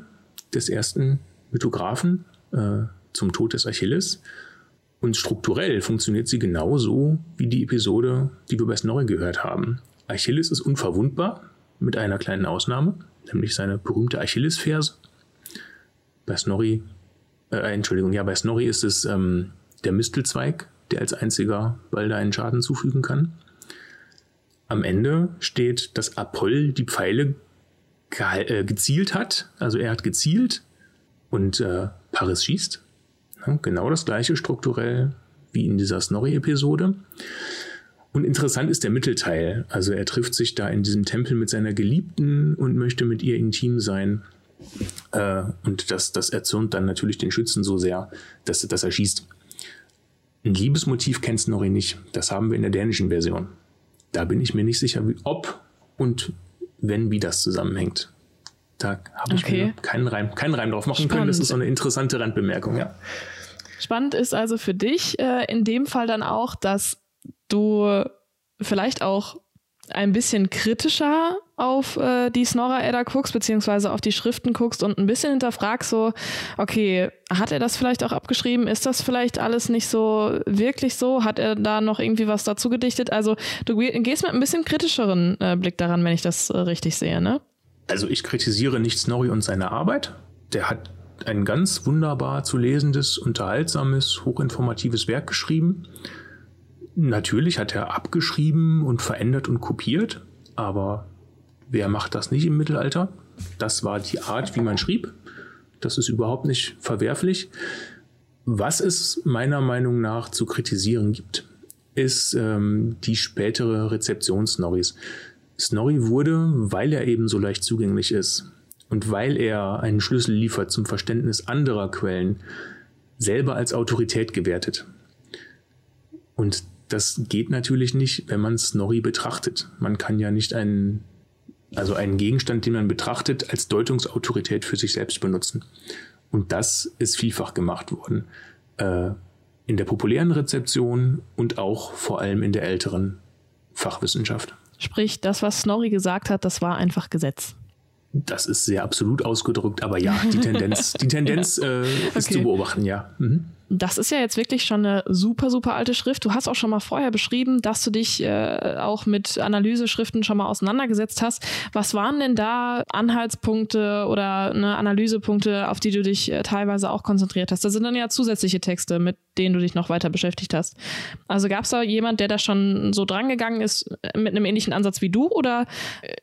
[SPEAKER 2] des ersten Mythographen äh, zum Tod des Achilles. Und strukturell funktioniert sie genauso wie die Episode, die wir bei Snorri gehört haben. Achilles ist unverwundbar, mit einer kleinen Ausnahme, nämlich seine berühmte Achillesferse. Bei Snorri, äh, Entschuldigung, ja, bei Snorri ist es ähm, der Mistelzweig, der als einziger Balder einen Schaden zufügen kann. Am Ende steht, dass Apoll die Pfeile geha- äh, gezielt hat, also er hat gezielt und äh, Paris schießt. Genau das gleiche strukturell wie in dieser Snorri-Episode. Und interessant ist der Mittelteil. Also er trifft sich da in diesem Tempel mit seiner Geliebten und möchte mit ihr intim sein. Äh, und das, das erzürnt dann natürlich den Schützen so sehr, dass, dass er schießt. Ein Liebesmotiv kennt Snorri nicht. Das haben wir in der dänischen Version. Da bin ich mir nicht sicher, wie, ob und wenn, wie das zusammenhängt. Da habe ich
[SPEAKER 1] Okay.
[SPEAKER 2] mir keinen Reim, keinen Reim drauf machen können. Das
[SPEAKER 1] Spannend.
[SPEAKER 2] ist so eine interessante Randbemerkung, ja.
[SPEAKER 1] Spannend ist also für dich äh, in dem Fall dann auch, dass du vielleicht auch ein bisschen kritischer auf äh, die Snorra-Edda guckst, beziehungsweise auf die Schriften guckst und ein bisschen hinterfragst, so, okay, hat er das vielleicht auch abgeschrieben? Ist das vielleicht alles nicht so wirklich so? Hat er da noch irgendwie was dazu gedichtet? Also du ge- gehst mit ein bisschen kritischeren äh, Blick daran, wenn ich das äh, richtig sehe, ne?
[SPEAKER 2] Also ich kritisiere nicht Snorri und seine Arbeit. Der hat ein ganz wunderbar zu lesendes, unterhaltsames, hochinformatives Werk geschrieben. Natürlich hat er abgeschrieben und verändert und kopiert, aber wer macht das nicht im Mittelalter? Das war die Art, wie man schrieb. Das ist überhaupt nicht verwerflich. Was es meiner Meinung nach zu kritisieren gibt, ist ähm, die spätere Rezeption Snorris. Snorri wurde, weil er eben so leicht zugänglich ist und weil er einen Schlüssel liefert zum Verständnis anderer Quellen, selber als Autorität gewertet. Und das geht natürlich nicht, wenn man Snorri betrachtet. Man kann ja nicht einen, also einen Gegenstand, den man betrachtet, als Deutungsautorität für sich selbst benutzen. Und das ist vielfach gemacht worden. Äh, in der populären Rezeption und auch vor allem in der älteren Fachwissenschaft.
[SPEAKER 1] Sprich, das, was Snorri gesagt hat, das war einfach Gesetz.
[SPEAKER 2] Das ist sehr absolut ausgedrückt, aber ja, die Tendenz, die Tendenz äh, ist
[SPEAKER 1] Okay.
[SPEAKER 2] zu beobachten, ja. Mhm.
[SPEAKER 1] Das ist ja jetzt wirklich schon eine super, super alte Schrift. Du hast auch schon mal vorher beschrieben, dass du dich äh, auch mit Analyseschriften schon mal auseinandergesetzt hast. Was waren denn da Anhaltspunkte oder ne, Analysepunkte, auf die du dich äh, teilweise auch konzentriert hast? Das sind dann ja zusätzliche Texte, mit denen du dich noch weiter beschäftigt hast. Also gab es da jemand, der da schon so drangegangen ist äh, mit einem ähnlichen Ansatz wie du oder äh,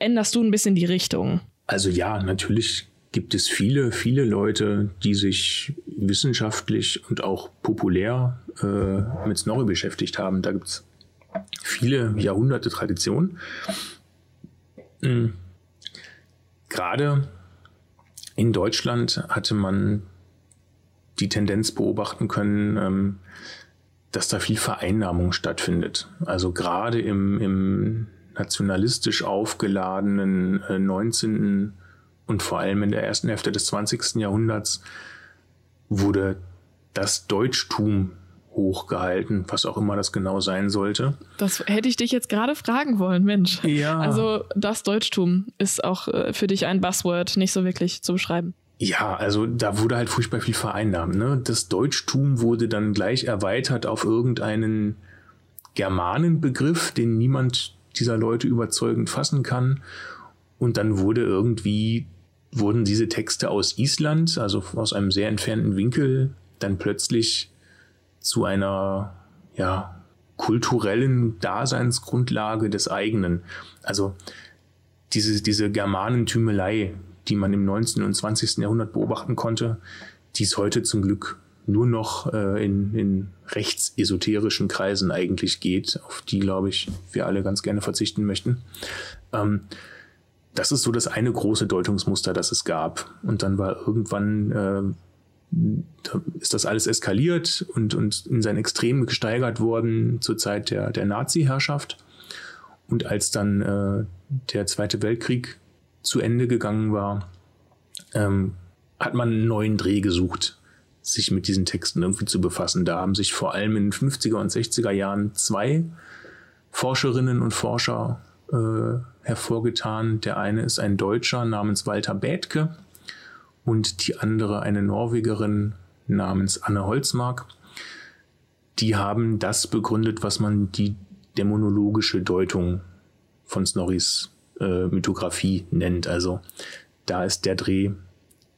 [SPEAKER 1] änderst du ein bisschen die Richtung?
[SPEAKER 2] Also ja, natürlich gibt es viele, viele Leute, die sich wissenschaftlich und auch populär äh, mit Snorri beschäftigt haben. Da gibt es viele Jahrhunderte Tradition. Mhm. Gerade in Deutschland hatte man die Tendenz beobachten können, ähm, dass da viel Vereinnahmung stattfindet. Also gerade im, im nationalistisch aufgeladenen äh, 19. und vor allem in der ersten Hälfte des 20. Jahrhunderts wurde das Deutschtum hochgehalten, was auch immer das genau sein sollte.
[SPEAKER 1] Das hätte ich dich jetzt gerade fragen wollen, Mensch.
[SPEAKER 2] Ja.
[SPEAKER 1] Also das Deutschtum ist auch äh, für dich ein Buzzword, nicht so wirklich zu beschreiben.
[SPEAKER 2] Ja, also da wurde halt furchtbar viel vereinnahmt. Ne? Das Deutschtum wurde dann gleich erweitert auf irgendeinen Germanenbegriff, den niemand dieser Leute überzeugend fassen kann. Und dann wurde irgendwie, wurden diese Texte aus Island, also aus einem sehr entfernten Winkel, dann plötzlich zu einer, ja, kulturellen Daseinsgrundlage des eigenen. Also diese, diese Germanentümelei, die man im 19. und 20. Jahrhundert beobachten konnte, die ist heute zum Glück nur noch äh, in, in rechtsesoterischen Kreisen eigentlich geht, auf die, glaube ich, wir alle ganz gerne verzichten möchten. Ähm, das ist so das eine große Deutungsmuster, das es gab. Und dann war irgendwann, äh, da ist das alles eskaliert und, und in sein Extrem gesteigert worden zur Zeit der, der Nazi-Herrschaft. Und als dann äh, der Zweite Weltkrieg zu Ende gegangen war, ähm, hat man einen neuen Dreh gesucht sich mit diesen Texten irgendwie zu befassen. Da haben sich vor allem in den 50er und 60er Jahren zwei Forscherinnen und Forscher äh, hervorgetan. Der eine ist ein Deutscher namens Walter Bethke und die andere eine Norwegerin namens Anne Holzmark. Die haben das begründet, was man die dämonologische Deutung von Snorris äh, Mythografie nennt. Also da ist der Dreh,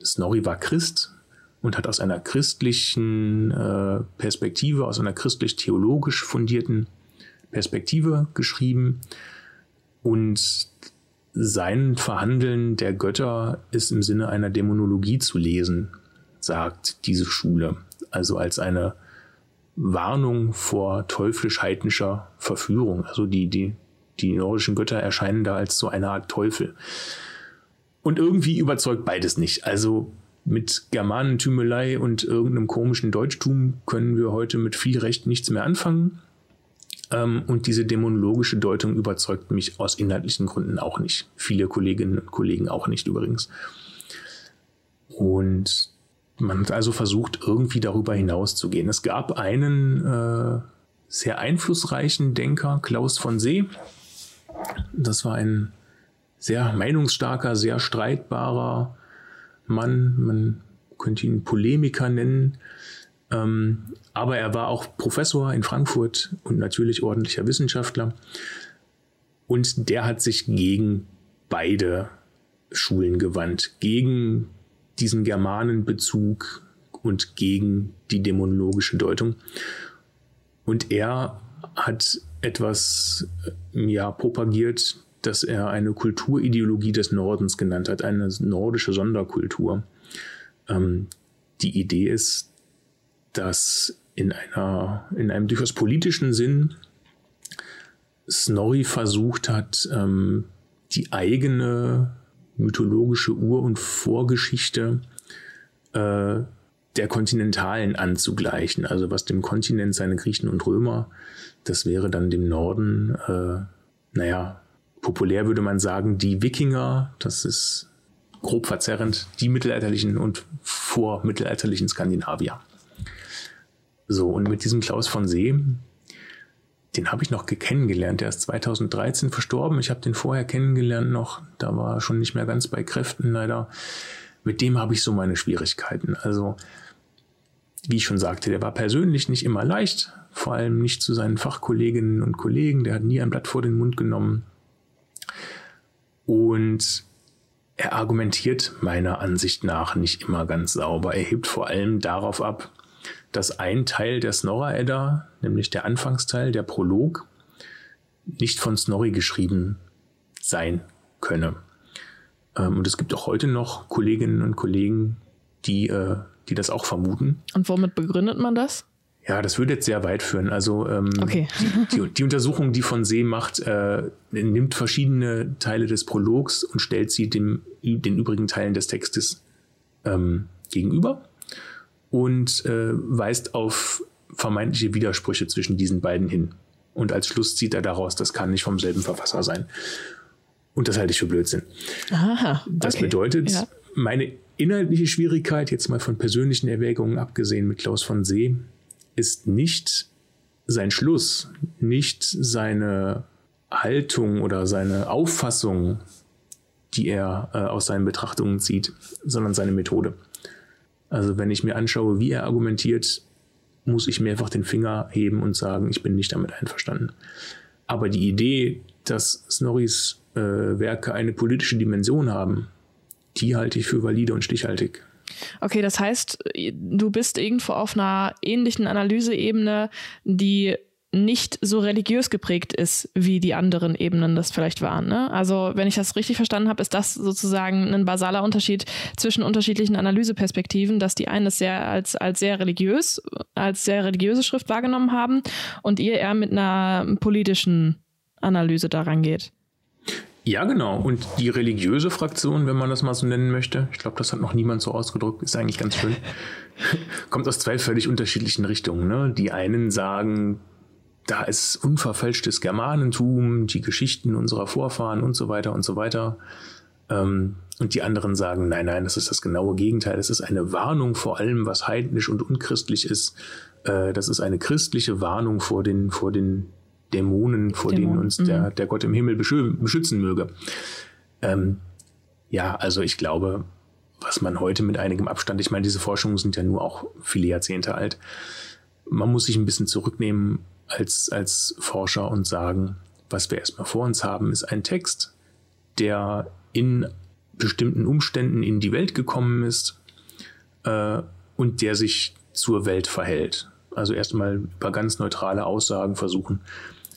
[SPEAKER 2] Snorri war Christ, und hat aus einer christlichen äh, Perspektive, aus einer christlich-theologisch fundierten Perspektive geschrieben. Und sein Verhandeln der Götter ist im Sinne einer Dämonologie zu lesen, sagt diese Schule. Also als eine Warnung vor teuflisch-heidnischer Verführung. Also die, die, die nordischen Götter erscheinen da als so eine Art Teufel. Und irgendwie überzeugt beides nicht. Also mit Germanentümelei und irgendeinem komischen Deutschtum können wir heute mit viel Recht nichts mehr anfangen. Ähm, und diese dämonologische Deutung überzeugt mich aus inhaltlichen Gründen auch nicht. Viele Kolleginnen und Kollegen auch nicht übrigens. Und man hat also versucht, irgendwie darüber hinauszugehen. Es gab einen äh, sehr einflussreichen Denker, Klaus von See. Das war ein sehr meinungsstarker, sehr streitbarer Mann, man könnte ihn Polemiker nennen, ähm, aber er war auch Professor in Frankfurt und natürlich ordentlicher Wissenschaftler. Und der hat sich gegen beide Schulen gewandt, gegen diesen Germanenbezug und gegen die dämonologische Deutung. Und er hat etwas ja, propagiert, dass er eine Kulturideologie des Nordens genannt hat, eine nordische Sonderkultur. Ähm, die Idee ist, dass in, einer, in einem durchaus politischen Sinn Snorri versucht hat, ähm, die eigene mythologische Ur- und Vorgeschichte äh, der Kontinentalen anzugleichen. Also was dem Kontinent seine Griechen und Römer, das wäre dann dem Norden, äh, naja, populär würde man sagen, die Wikinger, das ist grob verzerrend, die mittelalterlichen und vormittelalterlichen Skandinavier. So, und mit diesem Klaus von See, den habe ich noch kennengelernt. Der ist 2013 verstorben. Ich habe den vorher kennengelernt noch. Da war er schon nicht mehr ganz bei Kräften leider. Mit dem habe ich so meine Schwierigkeiten. Also, wie ich schon sagte, der war persönlich nicht immer leicht. Vor allem nicht zu seinen Fachkolleginnen und Kollegen. Der hat nie ein Blatt vor den Mund genommen. Und er argumentiert meiner Ansicht nach nicht immer ganz sauber. Er hebt vor allem darauf ab, dass ein Teil der Snorra-Edda, nämlich der Anfangsteil, der Prolog, nicht von Snorri geschrieben sein könne. Ähm, und es gibt auch heute noch Kolleginnen und Kollegen, die, äh, die das auch vermuten.
[SPEAKER 1] Und womit begründet man das?
[SPEAKER 2] Ja, das würde jetzt sehr weit führen. Also ähm,
[SPEAKER 1] okay.
[SPEAKER 2] die, die, die, Untersuchung, die von See macht, äh, nimmt verschiedene Teile des Prologs und stellt sie dem, den übrigen Teilen des Textes ähm, gegenüber und äh, weist auf vermeintliche Widersprüche zwischen diesen beiden hin. Und als Schluss zieht er daraus, das kann nicht vom selben Verfasser sein. Und das halte ich für Blödsinn.
[SPEAKER 1] Aha,
[SPEAKER 2] okay. Das bedeutet, ja. meine inhaltliche Schwierigkeit, jetzt mal von persönlichen Erwägungen abgesehen mit Klaus von See, ist nicht sein Schluss, nicht seine Haltung oder seine Auffassung, die er äh, aus seinen Betrachtungen zieht, sondern seine Methode. Also wenn ich mir anschaue, wie er argumentiert, muss ich mehrfach den Finger heben und sagen, ich bin nicht damit einverstanden. Aber die Idee, dass Snorris äh, Werke eine politische Dimension haben, die halte ich für valide und stichhaltig.
[SPEAKER 1] Okay, das heißt, du bist irgendwo auf einer ähnlichen Analyseebene, die nicht so religiös geprägt ist, wie die anderen Ebenen das vielleicht waren. Ne? Also, wenn ich das richtig verstanden habe, ist das sozusagen ein basaler Unterschied zwischen unterschiedlichen Analyseperspektiven, dass die einen es sehr als, als sehr religiös, als sehr religiöse Schrift wahrgenommen haben und ihr eher mit einer politischen Analyse daran geht.
[SPEAKER 2] Ja, genau. Und die religiöse Fraktion, wenn man das mal so nennen möchte, ich glaube, das hat noch niemand so ausgedrückt, ist eigentlich ganz schön, kommt aus zwei völlig unterschiedlichen Richtungen. Ne? Die einen sagen, da ist unverfälschtes Germanentum, die Geschichten unserer Vorfahren und so weiter und so weiter. Ähm, und die anderen sagen, nein, nein, das ist das genaue Gegenteil. Das ist eine Warnung vor allem, was heidnisch und unchristlich ist. Äh, das ist eine christliche Warnung vor den, vor den Dämonen, vor Dämonen. denen uns der, mhm. der Gott im Himmel beschützen möge. Ähm, ja, also ich glaube, was man heute mit einigem Abstand, ich meine, diese Forschungen sind ja nur auch viele Jahrzehnte alt. Man muss sich ein bisschen zurücknehmen als, als Forscher und sagen, was wir erstmal vor uns haben, ist ein Text, der in bestimmten Umständen in die Welt gekommen ist äh, und der sich zur Welt verhält. Also erstmal über ganz neutrale Aussagen versuchen,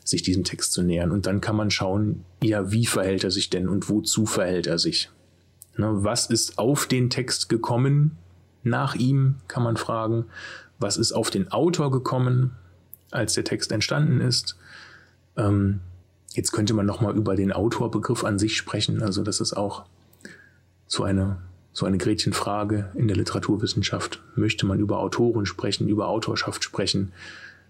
[SPEAKER 2] sich diesem Text zu nähern. Und dann kann man schauen, ja, wie verhält er sich denn und wozu verhält er sich? Ne, was ist auf den Text gekommen nach ihm, kann man fragen. Was ist auf den Autor gekommen? Als der Text entstanden ist. Ähm, jetzt könnte man nochmal über den Autorbegriff an sich sprechen. Also das ist auch so eine, so eine Gretchenfrage in der Literaturwissenschaft. Möchte man über Autoren sprechen, über Autorschaft sprechen?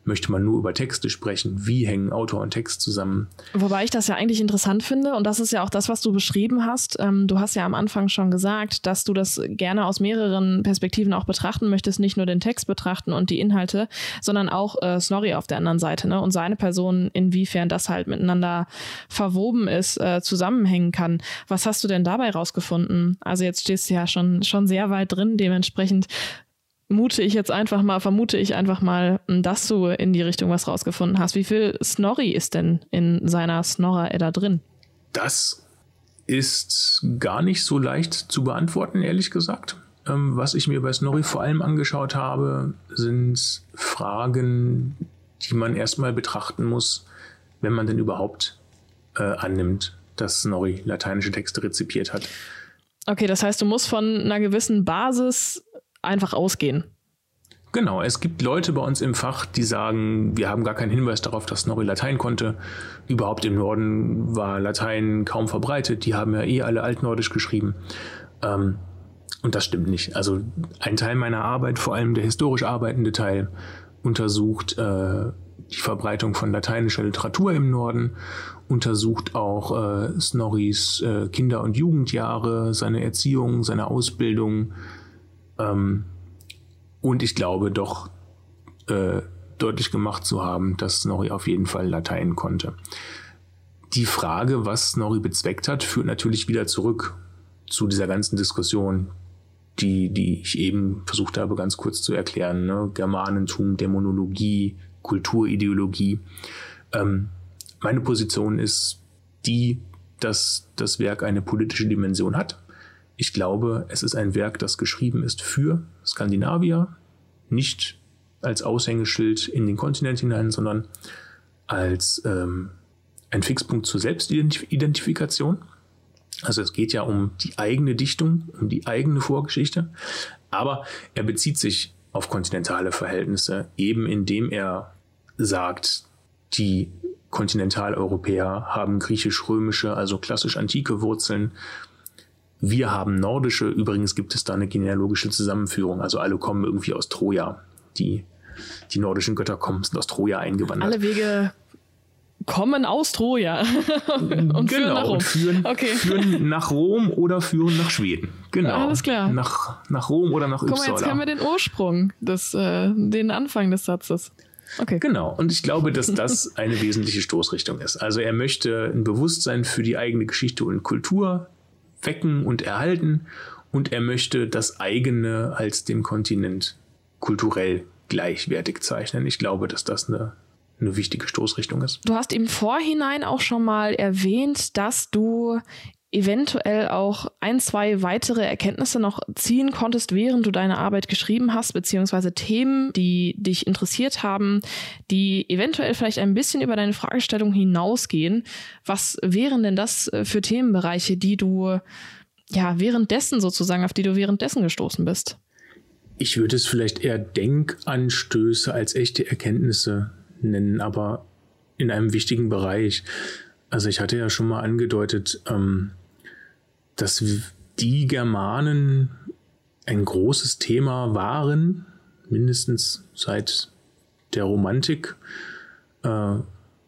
[SPEAKER 2] Möchte man nur über Texte sprechen? Wie hängen Autor und Text zusammen?
[SPEAKER 1] Wobei ich das ja eigentlich interessant finde und das ist ja auch das, was du beschrieben hast. Ähm, du hast ja am Anfang schon gesagt, dass du das gerne aus mehreren Perspektiven auch betrachten möchtest, nicht nur den Text betrachten und die Inhalte, sondern auch äh, Snorri auf der anderen Seite ne? und seine Person, inwiefern das halt miteinander verwoben ist, äh, zusammenhängen kann. Was hast du denn dabei rausgefunden? Also jetzt stehst du ja schon, schon sehr weit drin, dementsprechend mute ich jetzt einfach mal, vermute ich einfach mal, dass du in die Richtung was rausgefunden hast. Wie viel Snorri ist denn in seiner Snorra-Edda drin?
[SPEAKER 2] Das ist gar nicht so leicht zu beantworten, ehrlich gesagt. Ähm, was ich mir bei Snorri vor allem angeschaut habe, sind Fragen, die man erstmal betrachten muss, wenn man denn überhaupt äh, annimmt, dass Snorri lateinische Texte rezipiert hat.
[SPEAKER 1] Okay, das heißt, du musst von einer gewissen Basis einfach ausgehen.
[SPEAKER 2] Genau, es gibt Leute bei uns im Fach, die sagen, wir haben gar keinen Hinweis darauf, dass Snorri Latein konnte. Überhaupt im Norden war Latein kaum verbreitet. Die haben ja eh alle altnordisch geschrieben. Ähm, und das stimmt nicht. Also ein Teil meiner Arbeit, vor allem der historisch arbeitende Teil, untersucht äh, die Verbreitung von lateinischer Literatur im Norden, untersucht auch äh, Snorris äh, Kinder- und Jugendjahre, seine Erziehung, seine Ausbildung, ähm, und ich glaube doch äh, deutlich gemacht zu haben, dass Snorri auf jeden Fall Latein konnte. Die Frage, was Snorri bezweckt hat, führt natürlich wieder zurück zu dieser ganzen Diskussion, die, die ich eben versucht habe, ganz kurz zu erklären. Ne? Germanentum, Dämonologie, Kulturideologie. Ähm, meine Position ist die, dass das Werk eine politische Dimension hat ich glaube, es ist ein Werk, das geschrieben ist für Skandinavier, nicht als Aushängeschild in den Kontinent hinein, sondern als ähm, ein Fixpunkt zur Selbstidentifikation. Also es geht ja um die eigene Dichtung, um die eigene Vorgeschichte, aber er bezieht sich auf kontinentale Verhältnisse, eben indem er sagt, die Kontinentaleuropäer haben griechisch-römische, also klassisch antike Wurzeln wir haben nordische, übrigens gibt es da eine genealogische Zusammenführung, also alle kommen irgendwie aus Troja. Die, die nordischen Götter kommen, sind aus Troja eingewandert.
[SPEAKER 1] Alle Wege kommen aus Troja
[SPEAKER 2] und genau, führen nach Rom. Und führen, okay. führen nach Rom oder führen nach Schweden. Genau.
[SPEAKER 1] Alles klar.
[SPEAKER 2] Nach, nach Rom oder nach Guck
[SPEAKER 1] Uppsala. Guck mal, jetzt kennen wir den Ursprung, des, äh, den Anfang des Satzes.
[SPEAKER 2] Okay. Genau. Und ich glaube, dass das eine wesentliche Stoßrichtung ist. Also er möchte ein Bewusstsein für die eigene Geschichte und Kultur wecken und erhalten. Und er möchte das eigene als dem Kontinent kulturell gleichwertig zeichnen. Ich glaube, dass das eine eine wichtige Stoßrichtung ist.
[SPEAKER 1] Du hast im Vorhinein auch schon mal erwähnt, dass du eventuell auch ein, zwei weitere Erkenntnisse noch ziehen konntest, während du deine Arbeit geschrieben hast, beziehungsweise Themen, die dich interessiert haben, die eventuell vielleicht ein bisschen über deine Fragestellung hinausgehen. Was wären denn das äh, für Themenbereiche, die du ja währenddessen sozusagen, auf die du währenddessen gestoßen bist?
[SPEAKER 2] Ich würde es vielleicht eher Denkanstöße als echte Erkenntnisse nennen, aber in einem wichtigen Bereich. Also ich hatte ja schon mal angedeutet, ähm, dass die Germanen ein großes Thema waren, mindestens seit der Romantik äh,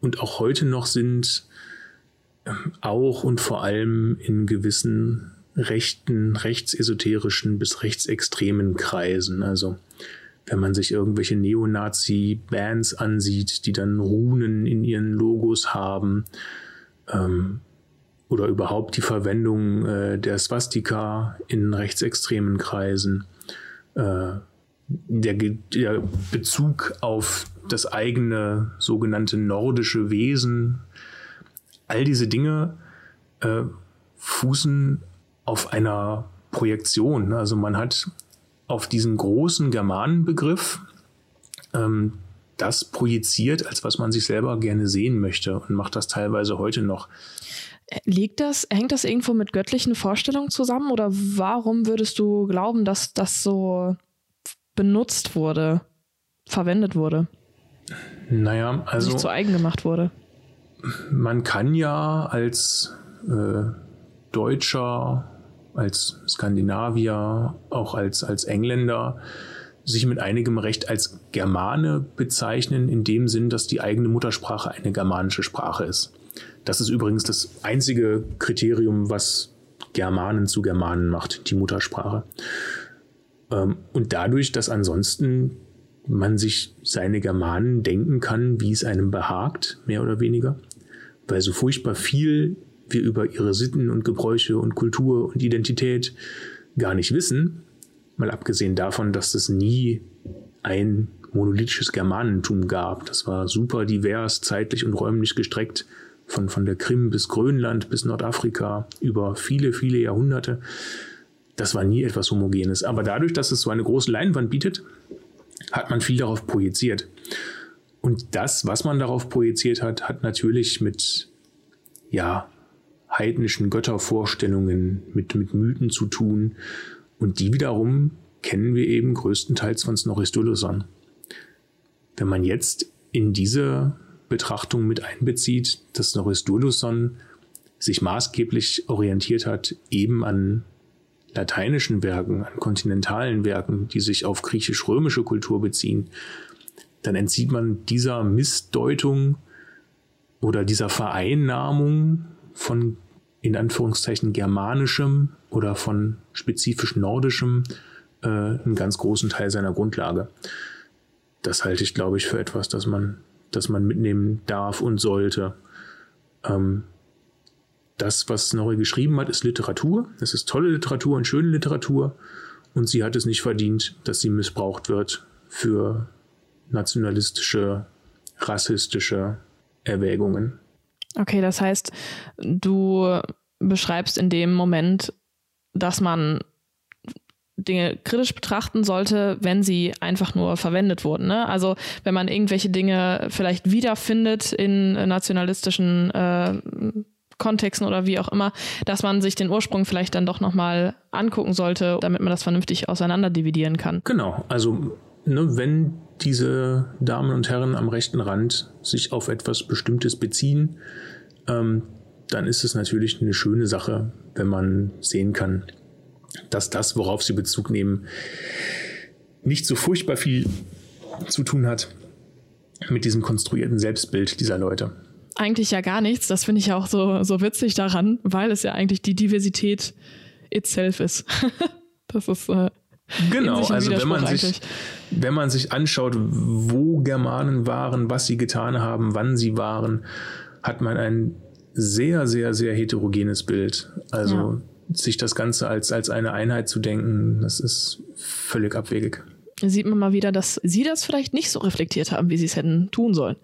[SPEAKER 2] und auch heute noch sind, äh, auch und vor allem in gewissen rechten, rechtsesoterischen bis rechtsextremen Kreisen. Also wenn man sich irgendwelche Neonazi-Bands ansieht, die dann Runen in ihren Logos haben, ähm, oder überhaupt die Verwendung äh, der Swastika in rechtsextremen Kreisen, äh, der, der Bezug auf das eigene sogenannte nordische Wesen, all diese Dinge äh, fußen auf einer Projektion. Also man hat auf diesen großen Germanenbegriff ähm, das projiziert, als was man sich selber gerne sehen möchte und macht das teilweise heute noch.
[SPEAKER 1] Liegt das, hängt das irgendwo mit göttlichen Vorstellungen zusammen oder warum würdest du glauben, dass das so benutzt wurde, verwendet wurde?
[SPEAKER 2] Naja, also.
[SPEAKER 1] Sich zu eigen gemacht wurde.
[SPEAKER 2] Man kann ja als äh, Deutscher, als Skandinavier, auch als, als Engländer sich mit einigem Recht als Germane bezeichnen, in dem Sinn, dass die eigene Muttersprache eine germanische Sprache ist. Das ist übrigens das einzige Kriterium, was Germanen zu Germanen macht, die Muttersprache. Ähm, und dadurch, dass ansonsten man sich seine Germanen denken kann, wie es einem behagt, mehr oder weniger, weil so furchtbar viel wir über ihre Sitten und Gebräuche und Kultur und Identität gar nicht wissen, mal abgesehen davon, dass es nie ein monolithisches Germanentum gab. Das war super divers, zeitlich und räumlich gestreckt von, von der Krim bis Grönland bis Nordafrika über viele, viele Jahrhunderte. Das war nie etwas Homogenes. Aber dadurch, dass es so eine große Leinwand bietet, hat man viel darauf projiziert. Und das, was man darauf projiziert hat, hat natürlich mit, ja, heidnischen Göttervorstellungen, mit, mit Mythen zu tun. Und die wiederum kennen wir eben größtenteils von Snorri Wenn man jetzt in diese Betrachtung mit einbezieht, dass Norris Durluson sich maßgeblich orientiert hat eben an lateinischen Werken, an kontinentalen Werken, die sich auf griechisch-römische Kultur beziehen, dann entzieht man dieser Missdeutung oder dieser Vereinnahmung von in Anführungszeichen germanischem oder von spezifisch nordischem äh, einen ganz großen Teil seiner Grundlage. Das halte ich, glaube ich, für etwas, das man das man mitnehmen darf und sollte. Ähm, das, was Snorri geschrieben hat, ist Literatur. Es ist tolle Literatur und schöne Literatur. Und sie hat es nicht verdient, dass sie missbraucht wird für nationalistische, rassistische Erwägungen.
[SPEAKER 1] Okay, das heißt, du beschreibst in dem Moment, dass man Dinge kritisch betrachten sollte, wenn sie einfach nur verwendet wurden. Ne? Also wenn man irgendwelche Dinge vielleicht wiederfindet in nationalistischen äh, Kontexten oder wie auch immer, dass man sich den Ursprung vielleicht dann doch nochmal angucken sollte, damit man das vernünftig auseinanderdividieren kann.
[SPEAKER 2] Genau, also ne, wenn diese Damen und Herren am rechten Rand sich auf etwas Bestimmtes beziehen, ähm, dann ist es natürlich eine schöne Sache, wenn man sehen kann, dass das, worauf sie Bezug nehmen, nicht so furchtbar viel zu tun hat mit diesem konstruierten Selbstbild dieser Leute.
[SPEAKER 1] eigentlich ja gar nichts. Das finde ich ja auch so, so witzig daran, weil es ja eigentlich die Diversität itself ist. das ist äh,
[SPEAKER 2] Genau, also wenn man, sich, wenn man sich anschaut, wo Germanen waren, was sie getan haben, wann sie waren, hat man ein sehr, sehr, sehr heterogenes Bild. Also ja. Sich das Ganze als, als eine Einheit zu denken, das ist völlig abwegig.
[SPEAKER 1] Sieht man mal wieder, dass sie das vielleicht nicht so reflektiert haben, wie sie es hätten tun sollen.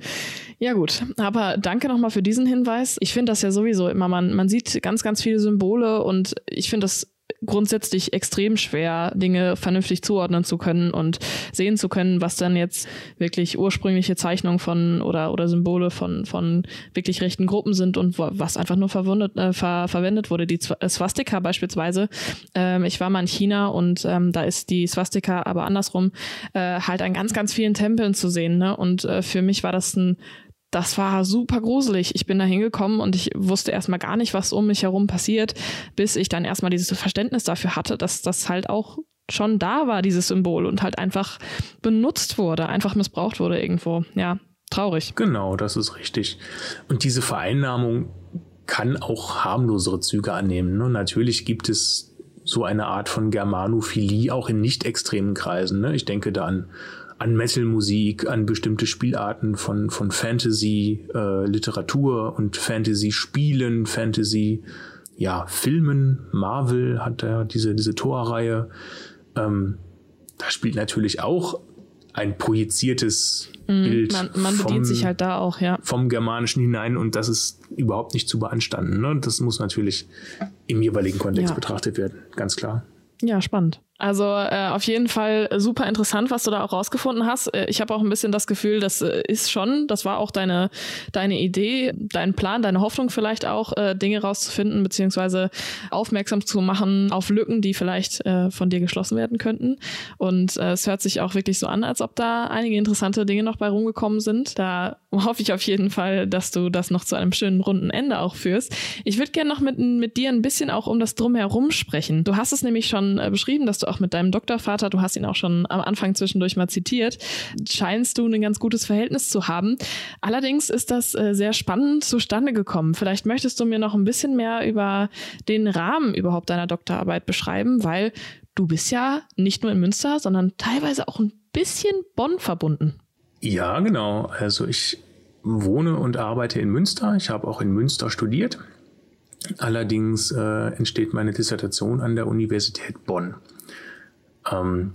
[SPEAKER 1] Ja gut, aber danke nochmal für diesen Hinweis. Ich finde das ja sowieso immer, man, man sieht ganz, ganz viele Symbole und ich finde das grundsätzlich extrem schwer, Dinge vernünftig zuordnen zu können und sehen zu können, was dann jetzt wirklich ursprüngliche Zeichnungen von oder, oder Symbole von, von wirklich rechten Gruppen sind und wo, was einfach nur verwundet, äh, ver, verwendet wurde. Die äh, Swastika beispielsweise. Ähm, ich war mal in China und ähm, da ist die Swastika aber andersrum äh, halt an ganz, ganz vielen Tempeln zu sehen. Ne? Und äh, für mich war das ein das war super gruselig. Ich bin da hingekommen und ich wusste erstmal gar nicht, was um mich herum passiert, bis ich dann erstmal dieses Verständnis dafür hatte, dass das halt auch schon da war, dieses Symbol und halt einfach benutzt wurde, einfach missbraucht wurde irgendwo. Ja, traurig.
[SPEAKER 2] Genau, das ist richtig. Und diese Vereinnahmung kann auch harmlosere Züge annehmen. Ne? Natürlich gibt es so eine Art von Germanophilie auch in nicht extremen Kreisen. Ne? Ich denke da an an Metal-Musik, an bestimmte Spielarten von, von Fantasy-Literatur äh, und Fantasy-Spielen, Fantasy, ja, Filmen. Marvel hat da diese, diese Torreihe. Ähm, da spielt natürlich auch ein projiziertes mm, Bild.
[SPEAKER 1] Man, man vom, bedient sich halt da auch, ja.
[SPEAKER 2] Vom Germanischen hinein und das ist überhaupt nicht zu beanstanden. Ne? Das muss natürlich im jeweiligen Kontext ja. betrachtet werden, ganz klar.
[SPEAKER 1] Ja, spannend. Also äh, auf jeden Fall super interessant, was du da auch rausgefunden hast. Äh, ich habe auch ein bisschen das Gefühl, das äh, ist schon, das war auch deine deine Idee, dein Plan, deine Hoffnung vielleicht auch, äh, Dinge rauszufinden beziehungsweise aufmerksam zu machen auf Lücken, die vielleicht äh, von dir geschlossen werden könnten. Und äh, es hört sich auch wirklich so an, als ob da einige interessante Dinge noch bei rumgekommen sind. Da hoffe ich auf jeden Fall, dass du das noch zu einem schönen runden Ende auch führst. Ich würde gerne noch mit mit dir ein bisschen auch um das drumherum sprechen. Du hast es nämlich schon äh, beschrieben, dass du auch mit deinem Doktorvater, du hast ihn auch schon am Anfang zwischendurch mal zitiert, scheinst du ein ganz gutes Verhältnis zu haben. Allerdings ist das äh, sehr spannend zustande gekommen. Vielleicht möchtest du mir noch ein bisschen mehr über den Rahmen überhaupt deiner Doktorarbeit beschreiben, weil du bist ja nicht nur in Münster, sondern teilweise auch ein bisschen Bonn verbunden.
[SPEAKER 2] Ja, genau. Also ich wohne und arbeite in Münster. Ich habe auch in Münster studiert. Allerdings äh, entsteht meine Dissertation an der Universität Bonn. Ähm,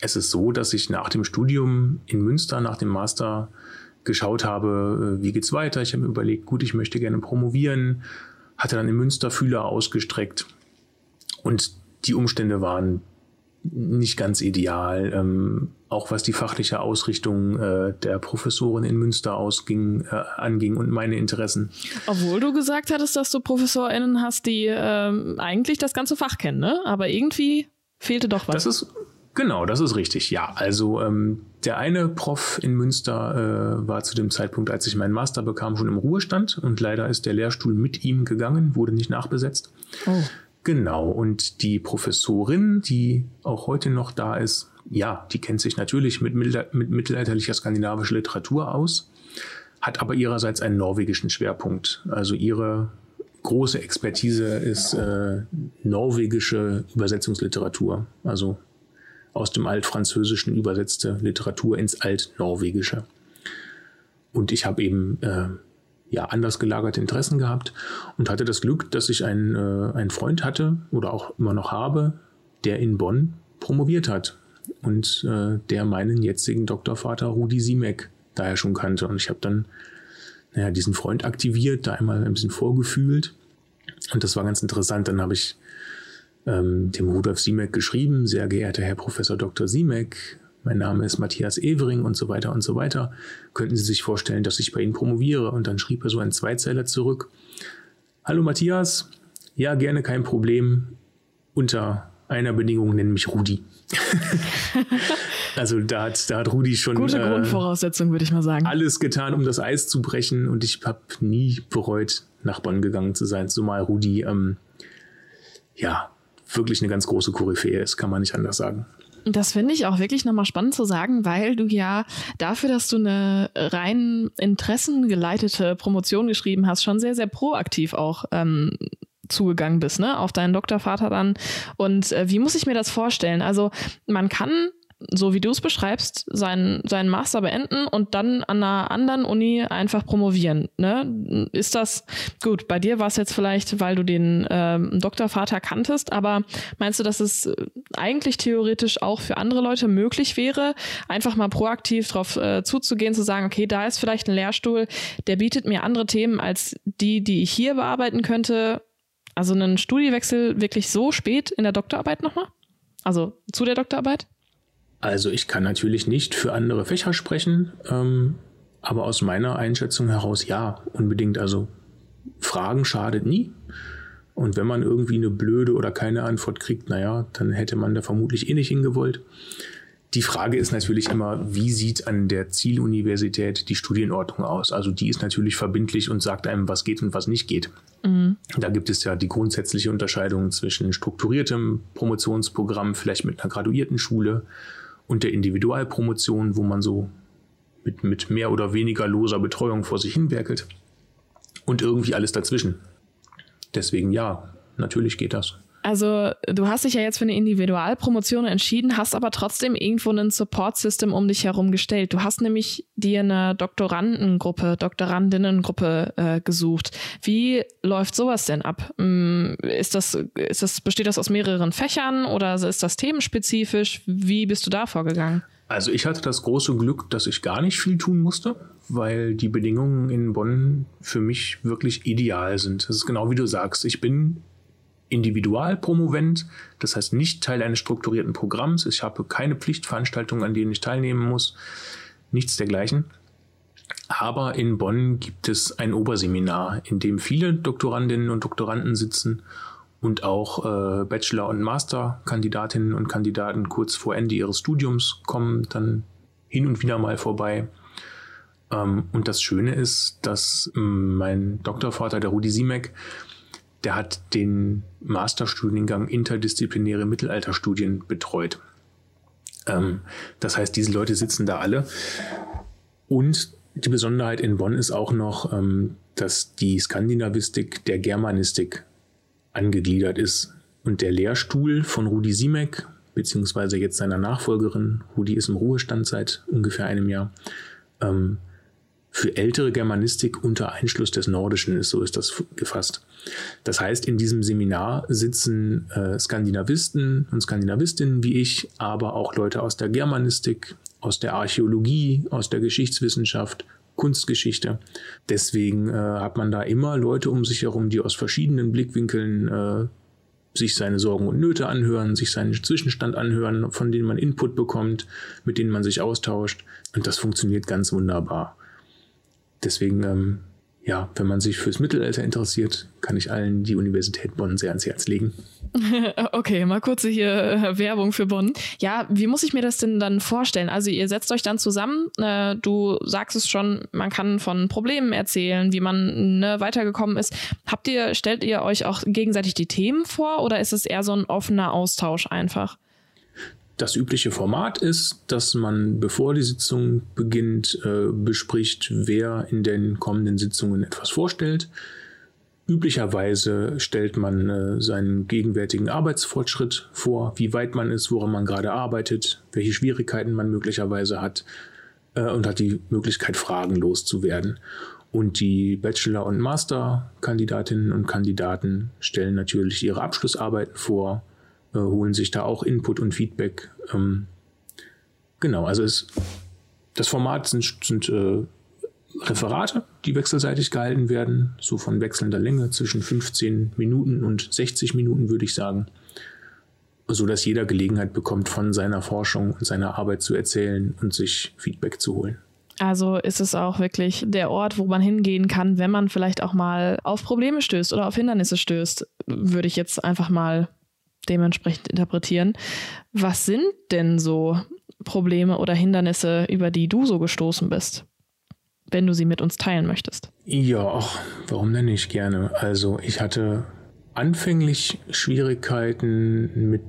[SPEAKER 2] es ist so, dass ich nach dem Studium in Münster, nach dem Master, geschaut habe, äh, wie geht's weiter. Ich habe mir überlegt, gut, ich möchte gerne promovieren, hatte dann in Münster Fühler ausgestreckt und die Umstände waren nicht ganz ideal, ähm, auch was die fachliche Ausrichtung äh, der Professoren in Münster ausging, äh, anging und meine Interessen.
[SPEAKER 1] Obwohl du gesagt hattest, dass du ProfessorInnen hast, die ähm, eigentlich das ganze Fach kennen, ne? Aber irgendwie fehlte doch was.
[SPEAKER 2] Das ist genau, das ist richtig. Ja, also ähm, der eine Prof in Münster äh, war zu dem Zeitpunkt, als ich meinen Master bekam, schon im Ruhestand und leider ist der Lehrstuhl mit ihm gegangen, wurde nicht nachbesetzt. Oh. Genau, und die Professorin, die auch heute noch da ist, ja, die kennt sich natürlich mit, mit mittelalterlicher skandinavischer Literatur aus, hat aber ihrerseits einen norwegischen Schwerpunkt. Also ihre große Expertise ist äh, norwegische Übersetzungsliteratur, also aus dem Altfranzösischen übersetzte Literatur ins Altnorwegische. Und ich habe eben äh, ja anders gelagerte Interessen gehabt und hatte das Glück, dass ich einen, äh, einen Freund hatte oder auch immer noch habe, der in Bonn promoviert hat und äh, der meinen jetzigen Doktorvater Rudi Siemek daher schon kannte. Und ich habe dann naja, diesen Freund aktiviert, da einmal ein bisschen vorgefühlt. Und das war ganz interessant. Dann habe ich ähm, dem Rudolf Siemek geschrieben, sehr geehrter Herr Professor Dr. Siemek, mein Name ist Matthias Evering und so weiter und so weiter. Könnten Sie sich vorstellen, dass ich bei Ihnen promoviere? Und dann schrieb er so einen Zweizeiler zurück. Hallo Matthias, ja, gerne kein Problem. Unter einer Bedingung nennen mich Rudi. also da hat, da hat Rudi schon.
[SPEAKER 1] Gute äh, Grundvoraussetzung, würde ich mal sagen.
[SPEAKER 2] Alles getan, um das Eis zu brechen und ich habe nie bereut, nach Bonn gegangen zu sein, zumal Rudi ähm, ja wirklich eine ganz große Koryphäe ist, kann man nicht anders sagen.
[SPEAKER 1] Das finde ich auch wirklich nochmal spannend zu sagen, weil du ja dafür, dass du eine rein interessengeleitete Promotion geschrieben hast, schon sehr, sehr proaktiv auch ähm, zugegangen bist, ne? Auf deinen Doktorvater dann. Und äh, wie muss ich mir das vorstellen? Also man kann so wie du es beschreibst, seinen, seinen Master beenden und dann an einer anderen Uni einfach promovieren. Ne? Ist das gut? Bei dir war es jetzt vielleicht, weil du den ähm, Doktorvater kanntest, aber meinst du, dass es eigentlich theoretisch auch für andere Leute möglich wäre, einfach mal proaktiv darauf äh, zuzugehen, zu sagen, okay, da ist vielleicht ein Lehrstuhl, der bietet mir andere Themen als die, die ich hier bearbeiten könnte. Also einen Studiewechsel wirklich so spät in der Doktorarbeit nochmal? Also zu der Doktorarbeit?
[SPEAKER 2] Also ich kann natürlich nicht für andere Fächer sprechen, ähm, aber aus meiner Einschätzung heraus ja, unbedingt. Also Fragen schadet nie. Und wenn man irgendwie eine blöde oder keine Antwort kriegt, naja, dann hätte man da vermutlich eh nicht hingewollt. Die Frage ist natürlich immer, wie sieht an der Zieluniversität die Studienordnung aus? Also die ist natürlich verbindlich und sagt einem, was geht und was nicht geht. Mhm. Da gibt es ja die grundsätzliche Unterscheidung zwischen strukturiertem Promotionsprogramm, vielleicht mit einer graduierten Schule und der Individualpromotion, wo man so mit, mit mehr oder weniger loser Betreuung vor sich hinwerkelt und irgendwie alles dazwischen. Deswegen ja, natürlich geht das.
[SPEAKER 1] Also du hast dich ja jetzt für eine Individualpromotion entschieden, hast aber trotzdem irgendwo ein Support-System um dich herum gestellt. Du hast nämlich dir eine Doktorandengruppe, Doktorandinnengruppe äh, gesucht. Wie läuft sowas denn ab? Mm, ist das, ist das, besteht das aus mehreren Fächern oder ist das themenspezifisch? Wie bist du da vorgegangen?
[SPEAKER 2] Also ich hatte das große Glück, dass ich gar nicht viel tun musste, weil die Bedingungen in Bonn für mich wirklich ideal sind. Das ist genau wie du sagst. Ich bin Individualpromovent, das heißt nicht Teil eines strukturierten Programms. Ich habe keine Pflichtveranstaltungen, an denen ich teilnehmen muss, nichts dergleichen. Aber in Bonn gibt es ein Oberseminar, in dem viele Doktorandinnen und Doktoranden sitzen und auch äh, Bachelor- und Masterkandidatinnen und Kandidaten kurz vor Ende ihres Studiums kommen dann hin und wieder mal vorbei. Ähm, und das Schöne ist, dass ähm, mein Doktorvater, der Rudi Siemek, der hat den Masterstudiengang interdisziplinäre Mittelalterstudien betreut. Ähm, das heißt, diese Leute sitzen da alle. Und die Besonderheit in Bonn ist auch noch, ähm, dass die Skandinavistik der Germanistik angegliedert ist. Und der Lehrstuhl von Rudi Siemek, beziehungsweise jetzt seiner Nachfolgerin, Rudi ist im Ruhestand seit ungefähr einem Jahr, ähm, für ältere Germanistik unter Einschluss des Nordischen ist, so ist das gefasst. Das heißt, in diesem Seminar sitzen äh, Skandinavisten und Skandinavistinnen wie ich, aber auch Leute aus der Germanistik, aus der Archäologie, aus der Geschichtswissenschaft, Kunstgeschichte. Deswegen äh, hat man da immer Leute um sich herum, die aus verschiedenen Blickwinkeln äh, sich seine Sorgen und Nöte anhören, sich seinen Zwischenstand anhören, von denen man Input bekommt, mit denen man sich austauscht. Und das funktioniert ganz wunderbar. Deswegen, ähm, ja, wenn man sich fürs Mittelalter interessiert, kann ich allen die Universität Bonn sehr ans Herz legen.
[SPEAKER 1] Okay, mal kurze hier äh, Werbung für Bonn. Ja, wie muss ich mir das denn dann vorstellen? Also ihr setzt euch dann zusammen, äh, du sagst es schon, man kann von Problemen erzählen, wie man ne, weitergekommen ist. Habt ihr, stellt ihr euch auch gegenseitig die Themen vor oder ist es eher so ein offener Austausch einfach?
[SPEAKER 2] Das übliche Format ist, dass man, bevor die Sitzung beginnt, äh, bespricht, wer in den kommenden Sitzungen etwas vorstellt. Üblicherweise stellt man äh, seinen gegenwärtigen Arbeitsfortschritt vor, wie weit man ist, woran man gerade arbeitet, welche Schwierigkeiten man möglicherweise hat äh, und hat die Möglichkeit, fragenlos zu werden. Und die Bachelor- und Master-Kandidatinnen und Kandidaten stellen natürlich ihre Abschlussarbeiten vor äh, holen sich da auch Input und Feedback. Ähm, genau, also es, das Format sind, sind äh, Referate, die wechselseitig gehalten werden, so von wechselnder Länge zwischen 15 Minuten und 60 Minuten, würde ich sagen, so dass jeder Gelegenheit bekommt, von seiner Forschung und seiner Arbeit zu erzählen und sich Feedback zu holen.
[SPEAKER 1] Also ist es auch wirklich der Ort, wo man hingehen kann, wenn man vielleicht auch mal auf Probleme stößt oder auf Hindernisse stößt, würde ich jetzt einfach mal dementsprechend interpretieren. Was sind denn so Probleme oder Hindernisse, über die du so gestoßen bist, wenn du sie mit uns teilen möchtest?
[SPEAKER 2] Ja, ach, warum denn nicht gerne? Also ich hatte anfänglich Schwierigkeiten mit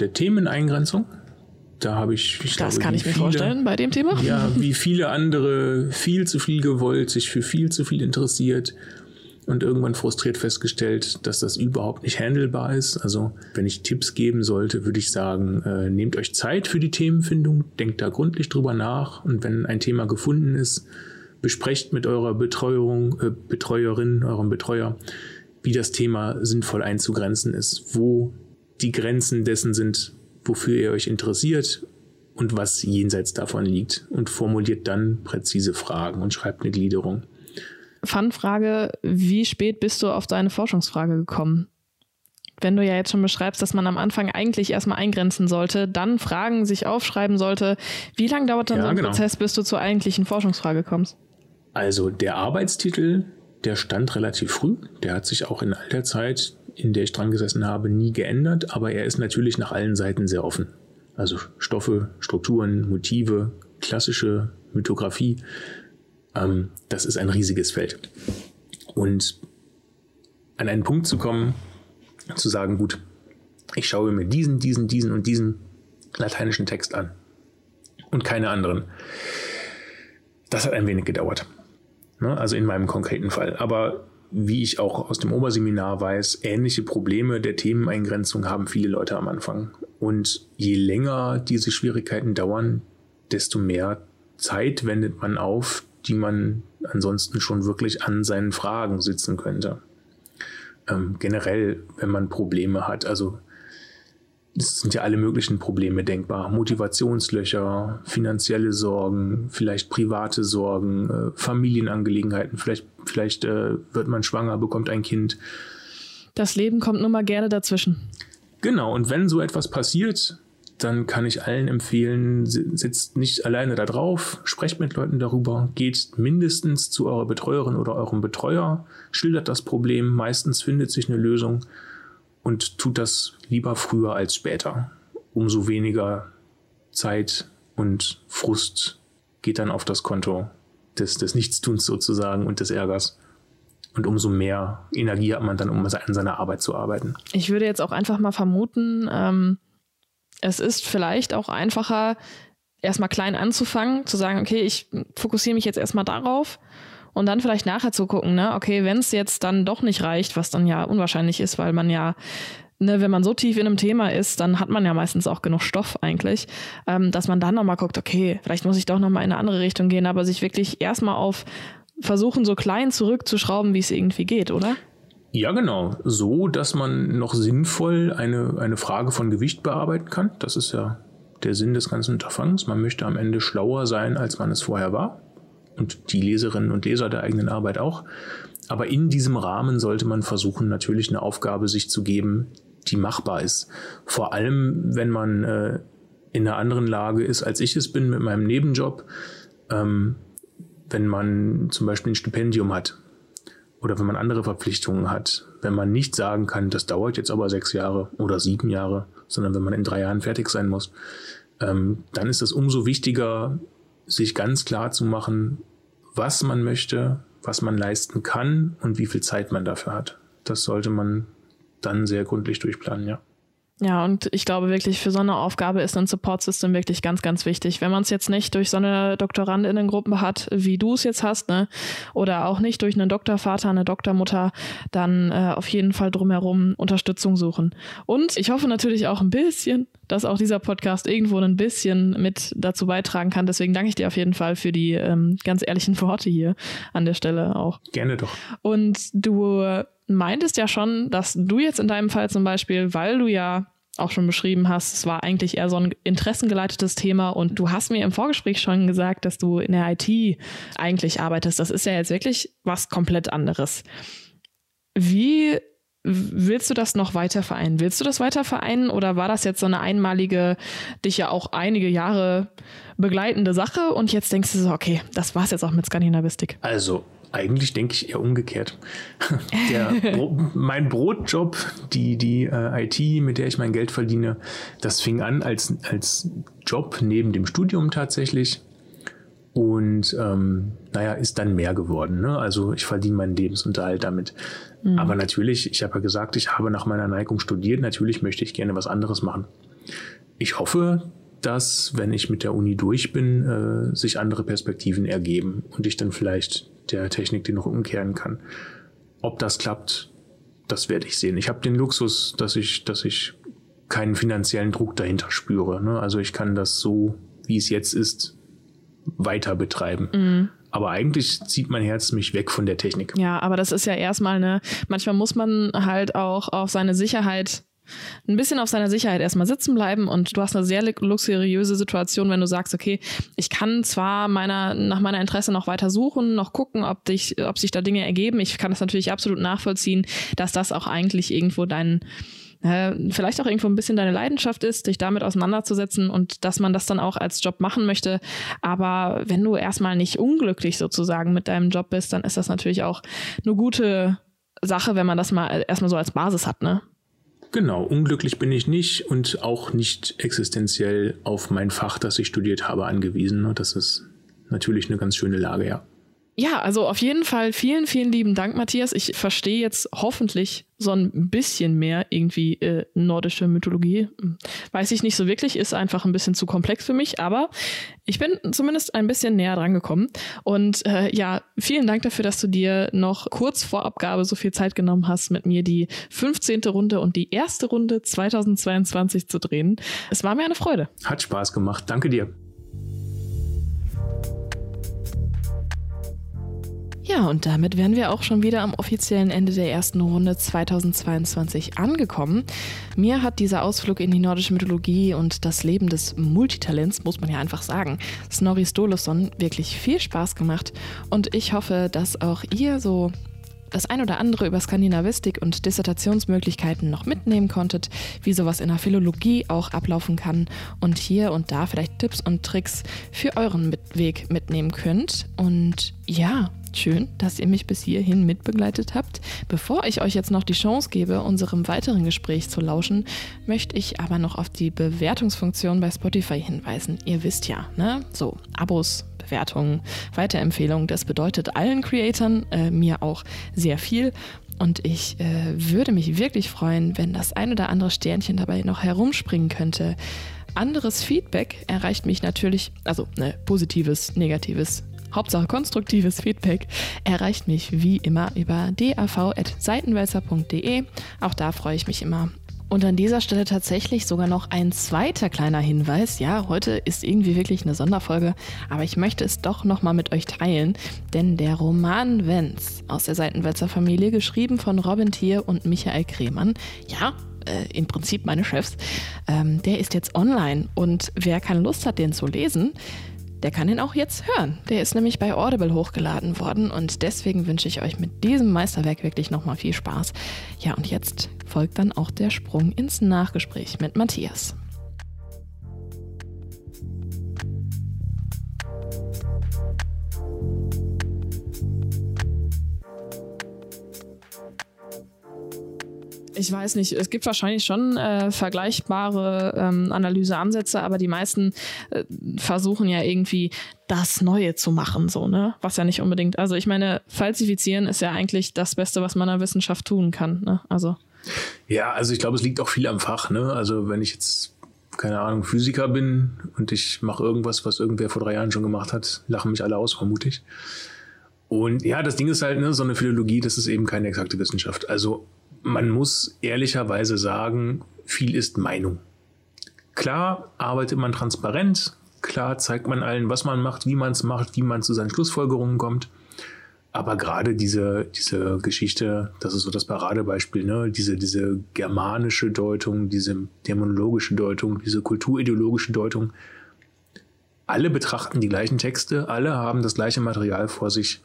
[SPEAKER 2] der Themeneingrenzung. Da habe ich,
[SPEAKER 1] ich Das glaube, kann ich mir viele, vorstellen bei dem Thema.
[SPEAKER 2] Ja, wie viele andere viel zu viel gewollt, sich für viel zu viel interessiert und irgendwann frustriert festgestellt, dass das überhaupt nicht handelbar ist. Also wenn ich Tipps geben sollte, würde ich sagen, äh, nehmt euch Zeit für die Themenfindung, denkt da gründlich drüber nach und wenn ein Thema gefunden ist, besprecht mit eurer Betreuung, äh, Betreuerin, eurem Betreuer, wie das Thema sinnvoll einzugrenzen ist, wo die Grenzen dessen sind, wofür ihr euch interessiert und was jenseits davon liegt und formuliert dann präzise Fragen und schreibt eine Gliederung.
[SPEAKER 1] Fun-Frage, wie spät bist du auf deine Forschungsfrage gekommen? Wenn du ja jetzt schon beschreibst, dass man am Anfang eigentlich erstmal eingrenzen sollte, dann Fragen sich aufschreiben sollte, wie lange dauert dann ja, so ein genau. Prozess, bis du zur eigentlichen Forschungsfrage kommst?
[SPEAKER 2] Also der Arbeitstitel, der stand relativ früh. Der hat sich auch in all der Zeit, in der ich dran gesessen habe, nie geändert, aber er ist natürlich nach allen Seiten sehr offen. Also Stoffe, Strukturen, Motive, klassische Mythografie, ähm, das ist ein riesiges Feld. Und an einen Punkt zu kommen, zu sagen, gut, ich schaue mir diesen, diesen, diesen und diesen lateinischen Text an und keine anderen. Das hat ein wenig gedauert. Ne? Also in meinem konkreten Fall. Aber wie ich auch aus dem Oberseminar weiß, ähnliche Probleme der Themeneingrenzung haben viele Leute am Anfang. Und je länger diese Schwierigkeiten dauern, desto mehr Zeit wendet man auf, die man ansonsten schon wirklich an seinen Fragen sitzen könnte. Ähm, generell, wenn man Probleme hat, also es sind ja alle möglichen Probleme denkbar. Motivationslöcher, finanzielle Sorgen, vielleicht private Sorgen, äh, Familienangelegenheiten, vielleicht, vielleicht äh, wird man schwanger, bekommt ein Kind.
[SPEAKER 1] Das Leben kommt nur mal gerne dazwischen.
[SPEAKER 2] Genau, und wenn so etwas passiert, dann kann ich allen empfehlen, sitzt nicht alleine da drauf, sprecht mit Leuten darüber, geht mindestens zu eurer Betreuerin oder eurem Betreuer, schildert das Problem, meistens findet sich eine Lösung und tut das lieber früher als später. Umso weniger Zeit und Frust geht dann auf das Konto des, des Nichtstuns sozusagen und des Ärgers. Und umso mehr Energie hat man dann, um an seiner Arbeit zu arbeiten.
[SPEAKER 1] Ich würde jetzt auch einfach mal vermuten, ähm, es ist vielleicht auch einfacher, erstmal klein anzufangen, zu sagen, okay, ich fokussiere mich jetzt erstmal darauf und dann vielleicht nachher zu gucken, ne, okay, wenn es jetzt dann doch nicht reicht, was dann ja unwahrscheinlich ist, weil man ja Ne, wenn man so tief in einem Thema ist, dann hat man ja meistens auch genug Stoff eigentlich, ähm, dass man dann nochmal guckt, okay, vielleicht muss ich doch nochmal in eine andere Richtung gehen, aber sich wirklich erstmal auf versuchen, so klein zurückzuschrauben, wie es irgendwie geht, oder?
[SPEAKER 2] Ja, genau. So, dass man noch sinnvoll eine, eine Frage von Gewicht bearbeiten kann. Das ist ja der Sinn des ganzen Unterfangs. Man möchte am Ende schlauer sein, als man es vorher war. Und die Leserinnen und Leser der eigenen Arbeit auch. Aber in diesem Rahmen sollte man versuchen, natürlich eine Aufgabe sich zu geben, die machbar ist. Vor allem, wenn man äh, in einer anderen Lage ist, als ich es bin mit meinem Nebenjob. Ähm, wenn man zum Beispiel ein Stipendium hat oder wenn man andere Verpflichtungen hat, wenn man nicht sagen kann, das dauert jetzt aber sechs Jahre oder sieben Jahre, sondern wenn man in drei Jahren fertig sein muss, ähm, dann ist es umso wichtiger, sich ganz klar zu machen, was man möchte, was man leisten kann und wie viel Zeit man dafür hat. Das sollte man dann sehr gründlich durchplanen, ja.
[SPEAKER 1] Ja, und ich glaube wirklich, für so eine Aufgabe ist ein Support-System wirklich ganz, ganz wichtig. Wenn man es jetzt nicht durch so eine Doktorandinnengruppe hat, wie du es jetzt hast, ne, oder auch nicht durch einen Doktorvater, eine Doktormutter, dann äh, auf jeden Fall drumherum Unterstützung suchen. Und ich hoffe natürlich auch ein bisschen, dass auch dieser Podcast irgendwo ein bisschen mit dazu beitragen kann. Deswegen danke ich dir auf jeden Fall für die ähm, ganz ehrlichen Worte hier an der Stelle auch.
[SPEAKER 2] Gerne doch.
[SPEAKER 1] Und du meintest ja schon, dass du jetzt in deinem Fall zum Beispiel, weil du ja auch schon beschrieben hast, es war eigentlich eher so ein interessengeleitetes Thema und du hast mir im Vorgespräch schon gesagt, dass du in der IT eigentlich arbeitest. Das ist ja jetzt wirklich was komplett anderes. Wie willst du das noch weiter vereinen? Willst du das weiter vereinen oder war das jetzt so eine einmalige, dich ja auch einige Jahre begleitende Sache und jetzt denkst du so, okay, das war's jetzt auch mit Skandinavistik?
[SPEAKER 2] Also eigentlich denke ich eher umgekehrt. Der, mein Brotjob, die, die äh, IT, mit der ich mein Geld verdiene, das fing an als, als Job neben dem Studium tatsächlich. Und ähm, naja, ist dann mehr geworden. Ne? Also ich verdiene meinen Lebensunterhalt damit. Mhm. Aber natürlich, ich habe ja gesagt, ich habe nach meiner Neigung studiert. Natürlich möchte ich gerne was anderes machen. Ich hoffe, dass, wenn ich mit der Uni durch bin, äh, sich andere Perspektiven ergeben und ich dann vielleicht der Technik die noch umkehren kann. Ob das klappt, das werde ich sehen. Ich habe den Luxus, dass ich, dass ich keinen finanziellen Druck dahinter spüre. Ne? Also ich kann das so, wie es jetzt ist, weiter betreiben. Mhm. Aber eigentlich zieht mein Herz mich weg von der Technik.
[SPEAKER 1] Ja, aber das ist ja erstmal eine, manchmal muss man halt auch auf seine Sicherheit ein bisschen auf seiner Sicherheit erstmal sitzen bleiben und du hast eine sehr luxuriöse Situation, wenn du sagst, okay, ich kann zwar meiner, nach meiner Interesse noch weiter suchen, noch gucken, ob, dich, ob sich da Dinge ergeben. Ich kann das natürlich absolut nachvollziehen, dass das auch eigentlich irgendwo dein, vielleicht auch irgendwo ein bisschen deine Leidenschaft ist, dich damit auseinanderzusetzen und dass man das dann auch als Job machen möchte. Aber wenn du erstmal nicht unglücklich sozusagen mit deinem Job bist, dann ist das natürlich auch eine gute Sache, wenn man das mal erstmal so als Basis hat, ne?
[SPEAKER 2] Genau, unglücklich bin ich nicht und auch nicht existenziell auf mein Fach, das ich studiert habe, angewiesen. Das ist natürlich eine ganz schöne Lage, ja.
[SPEAKER 1] Ja, also auf jeden Fall vielen, vielen lieben Dank, Matthias. Ich verstehe jetzt hoffentlich so ein bisschen mehr irgendwie äh, nordische Mythologie. Weiß ich nicht so wirklich, ist einfach ein bisschen zu komplex für mich, aber ich bin zumindest ein bisschen näher dran gekommen. Und äh, ja, vielen Dank dafür, dass du dir noch kurz vor Abgabe so viel Zeit genommen hast, mit mir die 15. Runde und die erste Runde 2022 zu drehen. Es war mir eine Freude.
[SPEAKER 2] Hat Spaß gemacht. Danke dir.
[SPEAKER 1] Ja, und damit wären wir auch schon wieder am offiziellen Ende der ersten Runde 2022 angekommen. Mir hat dieser Ausflug in die nordische Mythologie und das Leben des Multitalents, muss man ja einfach sagen, Snorri Sturluson, wirklich viel Spaß gemacht. Und ich hoffe, dass auch ihr so das ein oder andere über Skandinavistik und Dissertationsmöglichkeiten noch mitnehmen konntet, wie sowas in der Philologie auch ablaufen kann und hier und da vielleicht Tipps und Tricks für euren Weg mitnehmen könnt. Und ja, Schön, dass ihr mich bis hierhin mitbegleitet habt. Bevor ich euch jetzt noch die Chance gebe, unserem weiteren Gespräch zu lauschen, möchte ich aber noch auf die Bewertungsfunktion bei Spotify hinweisen. Ihr wisst ja, ne? So, Abos, Bewertungen, Weiterempfehlungen, das bedeutet allen Creatoren, äh, mir auch sehr viel. Und ich äh, würde mich wirklich freuen, wenn das ein oder andere Sternchen dabei noch herumspringen könnte. Anderes Feedback erreicht mich natürlich, also ne, positives, negatives, Hauptsache konstruktives Feedback erreicht mich wie immer über dav.seitenwälzer.de. Auch da freue ich mich immer. Und an dieser Stelle tatsächlich sogar noch ein zweiter kleiner Hinweis. Ja, heute ist irgendwie wirklich eine Sonderfolge, aber ich möchte es doch nochmal mit euch teilen, denn der Roman Wenz aus der Seitenwälzer Familie, geschrieben von Robin Thier und Michael Kremann, ja, äh, im Prinzip meine Chefs, ähm, der ist jetzt online und wer keine Lust hat, den zu lesen, der kann ihn auch jetzt hören. Der ist nämlich bei Audible hochgeladen worden und deswegen wünsche ich euch mit diesem Meisterwerk wirklich nochmal viel Spaß. Ja, und jetzt folgt dann auch der Sprung ins Nachgespräch mit Matthias. Ich weiß nicht, es gibt wahrscheinlich schon äh, vergleichbare ähm, Analyseansätze, aber die meisten äh, versuchen ja irgendwie das Neue zu machen, so, ne? Was ja nicht unbedingt. Also ich meine, falsifizieren ist ja eigentlich das Beste, was man in der Wissenschaft tun kann, ne? Also.
[SPEAKER 2] Ja, also ich glaube, es liegt auch viel am Fach, ne? Also wenn ich jetzt keine Ahnung, Physiker bin und ich mache irgendwas, was irgendwer vor drei Jahren schon gemacht hat, lachen mich alle aus, vermutlich. Und ja, das Ding ist halt, ne, so eine Philologie, das ist eben keine exakte Wissenschaft. Also man muss ehrlicherweise sagen, viel ist Meinung. Klar arbeitet man transparent, klar zeigt man allen, was man macht, wie man es macht, wie man zu seinen Schlussfolgerungen kommt. Aber gerade diese, diese Geschichte, das ist so das Paradebeispiel, ne? diese, diese germanische Deutung, diese dämonologische Deutung, diese kulturideologische Deutung. Alle betrachten die gleichen Texte, alle haben das gleiche Material vor sich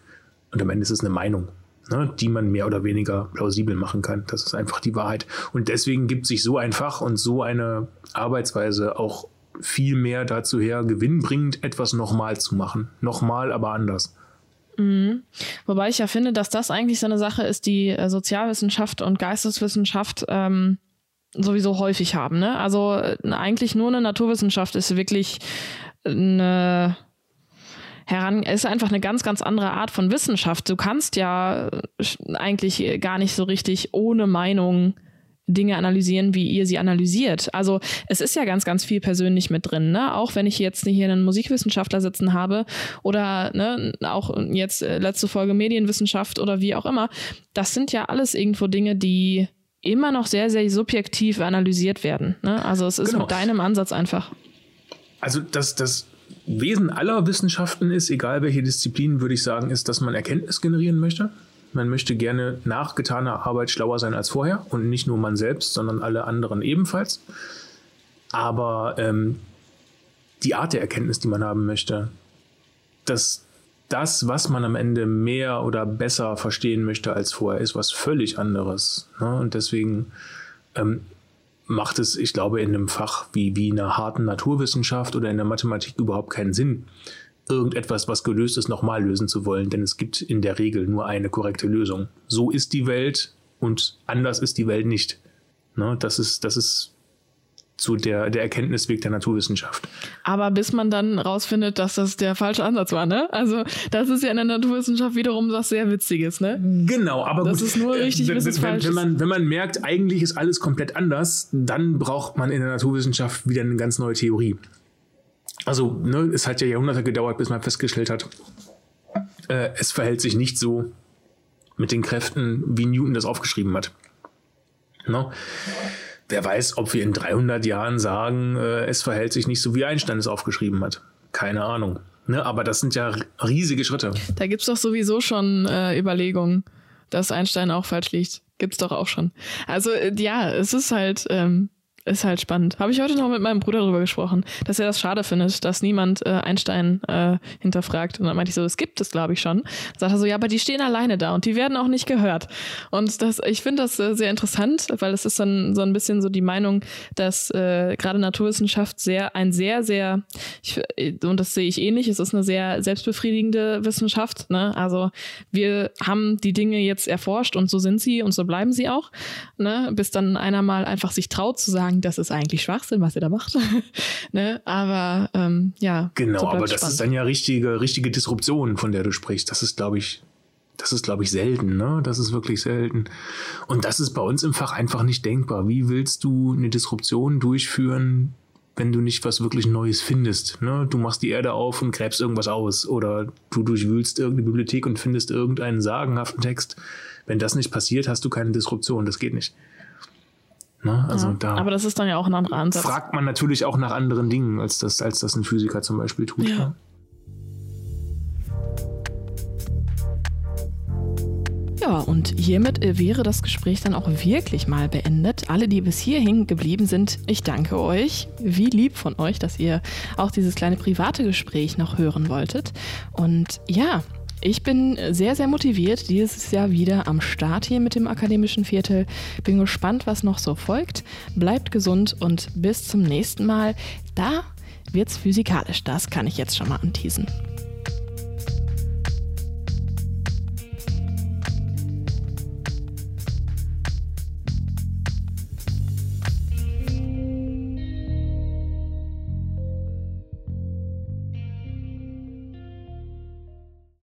[SPEAKER 2] und am Ende ist es eine Meinung ne, die man mehr oder weniger plausibel machen kann. Das ist einfach die Wahrheit. Und deswegen gibt sich so ein Fach und so eine Arbeitsweise auch viel mehr dazu her, gewinnbringend etwas nochmal zu machen. Nochmal, aber anders.
[SPEAKER 1] Mhm. Wobei ich ja finde, dass das eigentlich so eine Sache ist, die äh, Sozialwissenschaft und Geisteswissenschaft ähm, sowieso häufig haben. Ne? Also äh, eigentlich nur eine Naturwissenschaft ist wirklich eine heran, ist einfach eine ganz, ganz andere Art von Wissenschaft. Du kannst ja eigentlich gar nicht so richtig ohne Meinung Dinge analysieren, wie ihr sie analysiert. Also es ist ja ganz, ganz viel persönlich mit drin, ne? Auch wenn ich jetzt hier einen Musikwissenschaftler sitzen habe oder ne, auch jetzt äh, letzte Folge Medienwissenschaft oder wie auch immer, das sind ja alles irgendwo Dinge, die immer noch sehr, sehr subjektiv analysiert werden. Ne? Also es ist genau. mit deinem Ansatz einfach.
[SPEAKER 2] Also das, das Wesen aller Wissenschaften ist, egal welche Disziplin, würde ich sagen, ist, dass man Erkenntnis generieren möchte. Man möchte gerne nach getaner Arbeit schlauer sein als vorher und nicht nur man selbst, sondern alle anderen ebenfalls. Aber ähm, die Art der Erkenntnis, die man haben möchte, dass das, was man am Ende mehr oder besser verstehen möchte als vorher, ist was völlig anderes. Ne? Und deswegen ähm, macht es, ich glaube, in einem Fach wie, wie in einer harten Naturwissenschaft oder in der Mathematik überhaupt keinen Sinn, irgendetwas, was gelöst ist, nochmal lösen zu wollen, denn es gibt in der Regel nur eine korrekte Lösung. So ist die Welt und anders ist die Welt nicht. Ne, das ist, das ist zu der, der Erkenntnisweg der Naturwissenschaft.
[SPEAKER 1] Aber bis man dann rausfindet, dass das der falsche Ansatz war, ne? Also das ist ja in der Naturwissenschaft wiederum was sehr Witziges, ne?
[SPEAKER 2] Genau, aber
[SPEAKER 1] das gut, ist nur richtig,
[SPEAKER 2] wenn,
[SPEAKER 1] es
[SPEAKER 2] wenn, wenn, man, wenn man merkt, eigentlich ist alles komplett anders, dann braucht man in der Naturwissenschaft wieder eine ganz neue Theorie. Also, ne, es hat ja Jahrhunderte gedauert, bis man festgestellt hat, äh, es verhält sich nicht so mit den Kräften, wie Newton das aufgeschrieben hat. No? Wer weiß, ob wir in 300 Jahren sagen, äh, es verhält sich nicht so, wie Einstein es aufgeschrieben hat. Keine Ahnung. Ne? Aber das sind ja riesige Schritte.
[SPEAKER 1] Da gibt es doch sowieso schon äh, Überlegungen, dass Einstein auch falsch liegt. Gibt es doch auch schon. Also äh, ja, es ist halt. Ähm ist halt spannend. Habe ich heute noch mit meinem Bruder darüber gesprochen, dass er das schade findet, dass niemand äh, Einstein äh, hinterfragt. Und dann meinte ich so, es gibt es, glaube ich, schon. Dann sagt er so, ja, aber die stehen alleine da und die werden auch nicht gehört. Und das, ich finde das äh, sehr interessant, weil es ist dann so ein bisschen so die Meinung, dass äh, gerade Naturwissenschaft sehr, ein sehr, sehr, ich, und das sehe ich ähnlich, es ist eine sehr selbstbefriedigende Wissenschaft. Ne? Also wir haben die Dinge jetzt erforscht und so sind sie und so bleiben sie auch. Ne? Bis dann einer mal einfach sich traut zu sagen, sagen, das ist eigentlich Schwachsinn, was ihr da macht. ne? Aber ähm, ja.
[SPEAKER 2] Genau, so aber das spannend. ist dann ja richtige, richtige Disruption, von der du sprichst. Das ist, glaube ich, das ist, glaube ich, selten, ne? Das ist wirklich selten. Und das ist bei uns im Fach einfach nicht denkbar. Wie willst du eine Disruption durchführen, wenn du nicht was wirklich Neues findest? Ne? Du machst die Erde auf und gräbst irgendwas aus. Oder du durchwühlst irgendeine Bibliothek und findest irgendeinen sagenhaften Text. Wenn das nicht passiert, hast du keine Disruption. Das geht nicht. Ne? Also ja, da
[SPEAKER 1] aber das ist dann ja auch ein anderer Ansatz.
[SPEAKER 2] Fragt man natürlich auch nach anderen Dingen, als das, als das ein Physiker zum Beispiel tut. Ja. Ne?
[SPEAKER 1] Ja, und hiermit äh, wäre das Gespräch dann auch wirklich mal beendet. Alle, die bis hierhin geblieben sind, ich danke euch. Wie lieb von euch, dass ihr auch dieses kleine private Gespräch noch hören wolltet. Und ja, ich bin sehr, sehr motiviert, dieses Jahr wieder am Start hier mit dem akademischen Viertel. Bin gespannt, was noch so folgt. Bleibt gesund und bis zum nächsten Mal. Da wird's physikalisch, das kann ich jetzt schon mal anteasen.